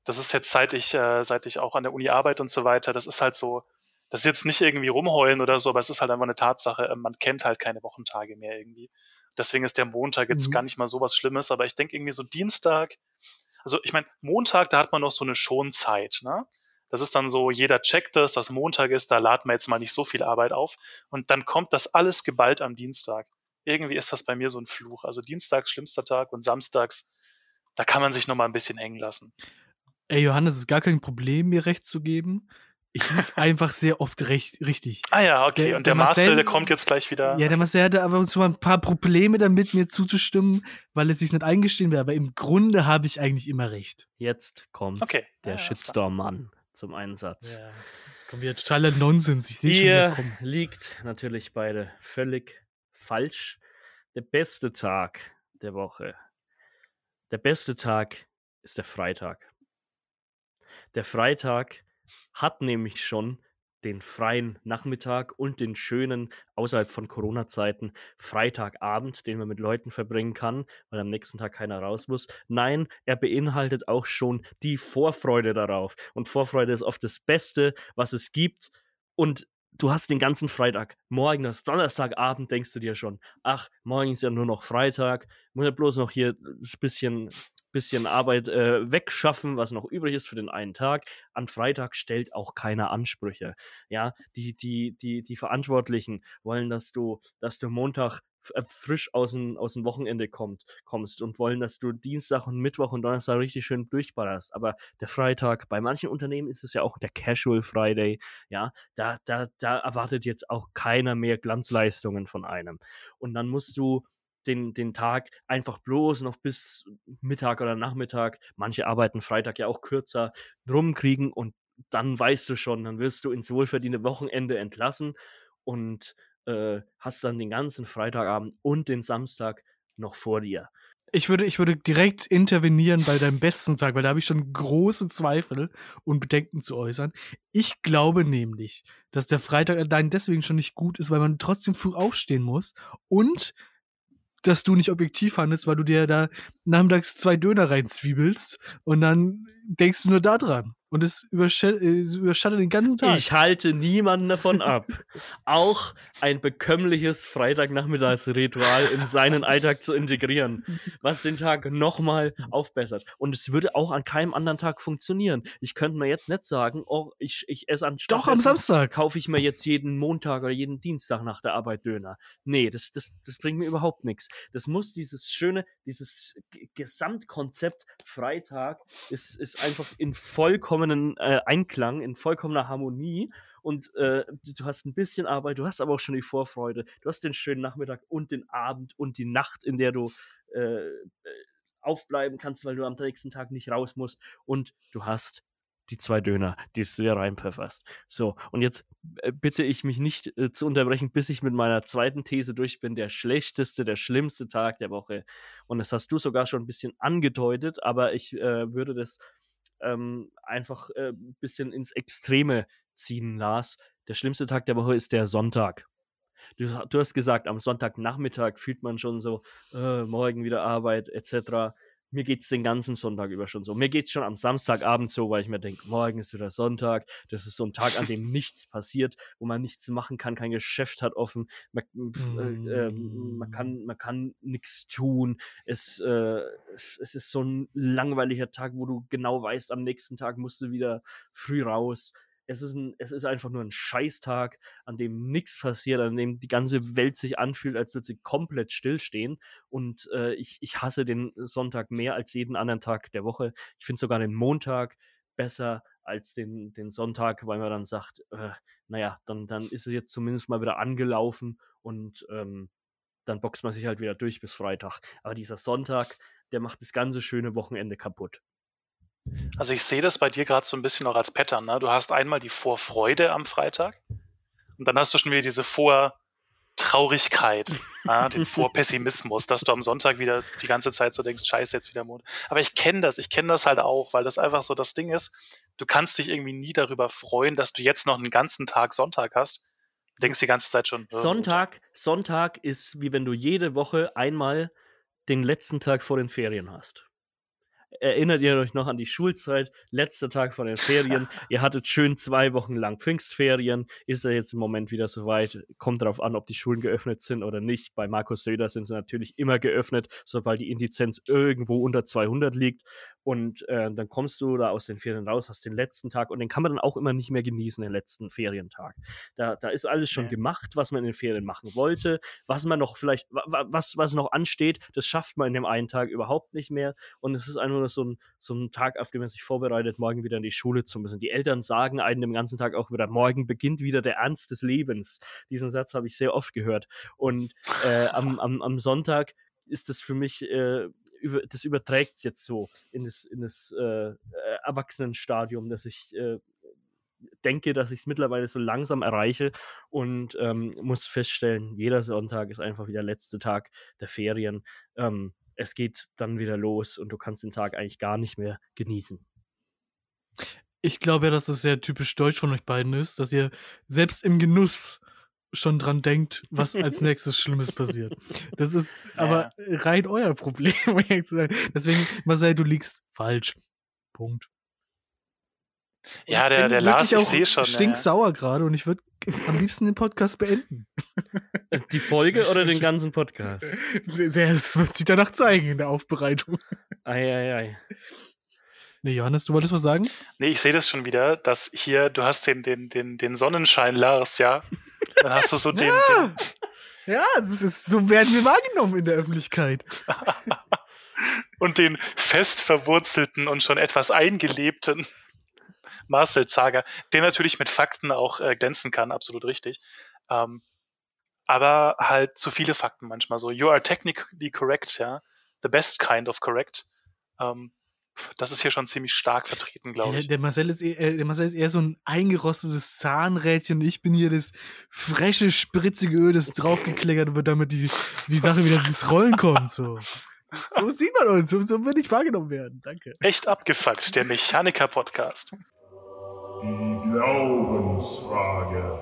Speaker 3: Das ist jetzt seit ich, äh, seit ich auch an der Uni arbeite und so weiter, das ist halt so, das ist jetzt nicht irgendwie rumheulen oder so, aber es ist halt einfach eine Tatsache. äh, Man kennt halt keine Wochentage mehr irgendwie. Deswegen ist der Montag jetzt
Speaker 2: Mhm.
Speaker 3: gar nicht mal so was Schlimmes, aber ich denke irgendwie so Dienstag, also ich meine, Montag, da hat man noch so eine Schonzeit, ne? Das ist dann so, jeder checkt das, dass Montag ist, da laden wir jetzt mal nicht so viel Arbeit auf. Und dann kommt das alles geballt am Dienstag. Irgendwie ist das bei mir so ein Fluch. Also Dienstag schlimmster Tag und samstags, da kann man sich noch mal ein bisschen hängen lassen.
Speaker 2: Ey, Johannes, es ist gar kein Problem, mir recht zu geben. Ich lieg einfach sehr oft recht, richtig.
Speaker 3: Ah ja, okay.
Speaker 2: Der-
Speaker 3: und der,
Speaker 2: der
Speaker 3: Marcel,
Speaker 2: Marcel-
Speaker 3: der kommt jetzt gleich wieder.
Speaker 2: Ja, der Marcel hatte aber so ein paar Probleme damit, mir zuzustimmen, weil er sich nicht eingestehen will. Aber im Grunde habe ich eigentlich immer recht.
Speaker 1: Jetzt kommt
Speaker 3: okay.
Speaker 1: der
Speaker 3: Ja.
Speaker 1: Shitstorm-Mann zum Einsatz.
Speaker 2: Ja. Kommt wieder totaler Nonsens. Ich sehe schon
Speaker 1: liegt natürlich beide völlig falsch. Der beste Tag der Woche. Der beste Tag ist der Freitag. Der Freitag hat nämlich schon den freien Nachmittag und den schönen, außerhalb von Corona-Zeiten, Freitagabend, den man mit Leuten verbringen kann, weil am nächsten Tag keiner raus muss. Nein, er beinhaltet auch schon die Vorfreude darauf. Und Vorfreude ist oft das Beste, was es gibt. Und du hast den ganzen Freitag. Morgen, das Donnerstagabend, denkst du dir schon, ach, morgen ist ja nur noch Freitag, muss ja bloß noch hier ein bisschen, bisschen Arbeit äh, wegschaffen, was noch übrig ist für den einen Tag. An Freitag stellt auch keiner Ansprüche. Ja, die, die, die, die Verantwortlichen wollen, dass du, dass du Montag äh, frisch aus dem, aus dem Wochenende kommt, kommst und wollen, dass du Dienstag und Mittwoch und Donnerstag richtig schön durchballerst. Aber der Freitag, bei manchen Unternehmen ist es ja auch der Casual Friday, ja, da, da, da erwartet jetzt auch keiner mehr Glanzleistungen von einem. Und dann musst du den, den Tag einfach bloß noch bis Mittag oder Nachmittag, manche arbeiten Freitag ja auch kürzer, rumkriegen und dann weißt du schon, dann wirst du ins wohlverdiente Wochenende entlassen und äh, hast dann den ganzen Freitagabend und den Samstag noch vor dir.
Speaker 2: Ich würde, ich würde direkt intervenieren bei deinem besten Tag, weil da habe ich schon große Zweifel und Bedenken zu äußern. Ich glaube nämlich, dass der Freitag allein deswegen schon nicht gut ist, weil man trotzdem früh aufstehen muss und dass du nicht objektiv handelst, weil du dir da nachmittags zwei Döner reinzwiebelst und dann denkst du nur da dran. Und es überschattet, es überschattet den ganzen Tag.
Speaker 1: Ich halte niemanden davon ab, auch ein bekömmliches Freitagnachmittagsritual in seinen Alltag zu integrieren, was den Tag nochmal aufbessert. Und es würde auch an keinem anderen Tag funktionieren. Ich könnte mir jetzt nicht sagen, oh, ich, ich esse an
Speaker 2: Doch am Samstag.
Speaker 1: kaufe ich mir jetzt jeden Montag oder jeden Dienstag nach der Arbeit Döner. Nee, das, das, das bringt mir überhaupt nichts. Das muss dieses schöne, dieses Gesamtkonzept Freitag ist, ist einfach in vollkommenen äh, Einklang, in vollkommener Harmonie und äh, du hast ein bisschen Arbeit, du hast aber auch schon die Vorfreude, du hast den schönen Nachmittag und den Abend und die Nacht, in der du äh, äh, aufbleiben kannst, weil du am nächsten Tag nicht raus musst und du hast die zwei Döner, die du dir reinpfefferst. So, und jetzt äh, bitte ich mich nicht äh, zu unterbrechen, bis ich mit meiner zweiten These durch bin. Der schlechteste, der schlimmste Tag der Woche. Und das hast du sogar schon ein bisschen angedeutet, aber ich äh, würde das ähm, einfach äh, ein bisschen ins Extreme ziehen, Lars. Der schlimmste Tag der Woche ist der Sonntag. Du, du hast gesagt, am Sonntagnachmittag fühlt man schon so, äh, morgen wieder Arbeit etc. Mir geht es den ganzen Sonntag über schon so. Mir geht es schon am Samstagabend so, weil ich mir denke, morgen ist wieder Sonntag. Das ist so ein Tag, an dem nichts passiert, wo man nichts machen kann, kein Geschäft hat offen. Man, äh, äh, man kann, man kann nichts tun. Es, äh, es ist so ein langweiliger Tag, wo du genau weißt, am nächsten Tag musst du wieder früh raus. Es ist, ein, es ist einfach nur ein Scheißtag, an dem nichts passiert, an dem die ganze Welt sich anfühlt, als würde sie komplett stillstehen. Und äh, ich, ich hasse den Sonntag mehr als jeden anderen Tag der Woche. Ich finde sogar den Montag besser als den, den Sonntag, weil man dann sagt, äh, naja, dann, dann ist es jetzt zumindest mal wieder angelaufen und ähm, dann boxt man sich halt wieder durch bis Freitag. Aber dieser Sonntag, der macht das ganze schöne Wochenende kaputt.
Speaker 3: Also ich sehe das bei dir gerade so ein bisschen auch als Pattern. Ne? Du hast einmal die Vorfreude am Freitag und dann hast du schon wieder diese Vortraurigkeit, ja, den Vorpessimismus, dass du am Sonntag wieder die ganze Zeit so denkst, scheiße, jetzt wieder Mond. Aber ich kenne das, ich kenne das halt auch, weil das einfach so das Ding ist, du kannst dich irgendwie nie darüber freuen, dass du jetzt noch einen ganzen Tag Sonntag hast. Du denkst die ganze Zeit schon. äh,
Speaker 1: Sonntag, Sonntag ist wie wenn du jede Woche einmal den letzten Tag vor den Ferien hast. Erinnert ihr euch noch an die Schulzeit? Letzter Tag vor den Ferien. ihr hattet schön zwei Wochen lang Pfingstferien. Ist ja jetzt im Moment wieder soweit. Kommt darauf an, ob die Schulen geöffnet sind oder nicht. Bei Markus Söder sind sie natürlich immer geöffnet, sobald die Indizenz irgendwo unter 200 liegt. Und äh, dann kommst du da aus den Ferien raus, hast den letzten Tag und den kann man dann auch immer nicht mehr genießen, den letzten Ferientag. Da, da ist alles schon
Speaker 3: Ja.
Speaker 1: gemacht, was man in den Ferien machen wollte. Was man noch vielleicht, wa- wa- was, was noch ansteht, das schafft man in dem einen Tag überhaupt nicht mehr. Und es ist einfach nur so ein, so ein Tag, auf den man sich vorbereitet, morgen wieder in die Schule zu müssen. Die Eltern sagen einem den ganzen Tag auch wieder, morgen beginnt wieder der Ernst des Lebens. Diesen Satz habe ich sehr oft gehört. Und äh, am, am, am Sonntag ist das für mich, äh, über, das überträgt es jetzt so in das, in das äh, äh, Erwachsenenstadium, dass ich äh, denke, dass ich es mittlerweile so langsam erreiche und ähm, muss feststellen, jeder Sonntag ist einfach wieder der letzte Tag der Ferien. Ähm, es geht dann wieder los und du kannst den Tag eigentlich gar nicht mehr genießen.
Speaker 2: Ich glaube ja, dass das sehr typisch deutsch von euch beiden ist, dass ihr selbst im Genuss schon dran denkt, was als nächstes Schlimmes passiert. Das ist aber rein euer Problem, um ehrlich zu sein. Deswegen, Marcel, du liegst falsch. Punkt. Und
Speaker 3: Ja, der, der Lars,
Speaker 2: wirklich
Speaker 3: ich sehe schon. ja, ja.
Speaker 2: Stinksauer gerade und ich würde am liebsten den Podcast beenden.
Speaker 1: Die Folge oder den ganzen Podcast?
Speaker 2: Es wird sich danach zeigen in der Aufbereitung.
Speaker 1: Eieiei.
Speaker 2: Nee, Johannes, du wolltest was sagen?
Speaker 3: Nee, ich sehe das schon wieder, dass hier, du hast den, den, den, den Sonnenschein, Lars, ja. Dann hast du so den, den,
Speaker 2: Ja, das ist, so werden wir wahrgenommen in der Öffentlichkeit.
Speaker 3: und den fest verwurzelten und schon etwas eingelebten Marcel Zager, der natürlich mit Fakten auch äh, glänzen kann, absolut richtig. Ähm, aber halt zu viele Fakten manchmal so. You are technically correct, ja. The best kind of correct. Ähm, das ist hier schon ziemlich stark vertreten, glaube ich.
Speaker 2: der, Marcel ist eher, äh, der Marcel ist eher so ein eingerostetes Zahnrädchen ich bin hier das frische, spritzige Öl, das draufgekleckert wird, damit die, die Sache wieder ins Rollen kommt. So. So sieht man uns, so, so würde ich wahrgenommen werden. Danke.
Speaker 3: Echt abgefuckt, der Mechaniker-Podcast.
Speaker 5: Die Glaubensfrage.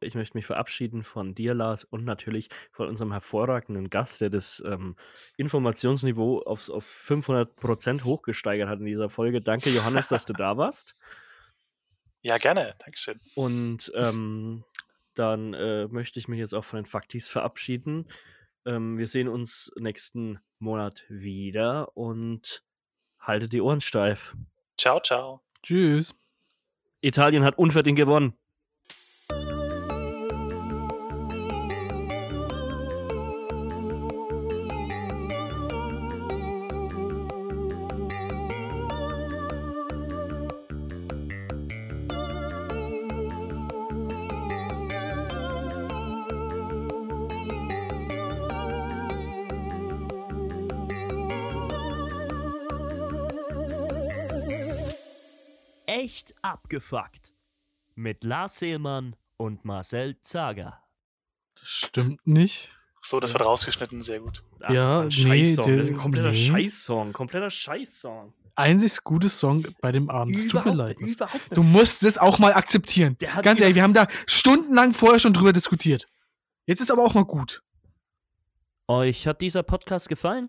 Speaker 1: Ich möchte mich verabschieden von dir, Lars, und natürlich von unserem hervorragenden Gast, der das ähm, Informationsniveau aufs, auf 500% hochgesteigert hat in dieser Folge. Danke, Johannes, dass du da warst.
Speaker 3: Ja, gerne. Dankeschön.
Speaker 1: Und ähm, dann äh, möchte ich mich jetzt auch von den Faktis verabschieden. Ähm, wir sehen uns nächsten Monat wieder und haltet die Ohren steif.
Speaker 3: Ciao, ciao.
Speaker 2: Tschüss.
Speaker 1: Italien hat unverdient gewonnen. Abgefuckt. Mit Lars Seelmann und Marcel Zager.
Speaker 2: Das stimmt nicht.
Speaker 3: So, das wird rausgeschnitten, sehr gut.
Speaker 1: Ach,
Speaker 2: Ja,
Speaker 1: das war ein
Speaker 2: nee,
Speaker 1: Scheißsong.
Speaker 2: der-
Speaker 1: das ist ein kompletter
Speaker 2: nee.
Speaker 1: Scheißsong. Kompletter Scheißsong.
Speaker 2: Einzig gutes Song bei dem Abend. Es tut mir leid. Du musst es auch mal akzeptieren. Ganz ehrlich, wir haben da stundenlang vorher schon drüber diskutiert. Jetzt ist aber auch mal gut.
Speaker 1: Euch hat dieser Podcast gefallen?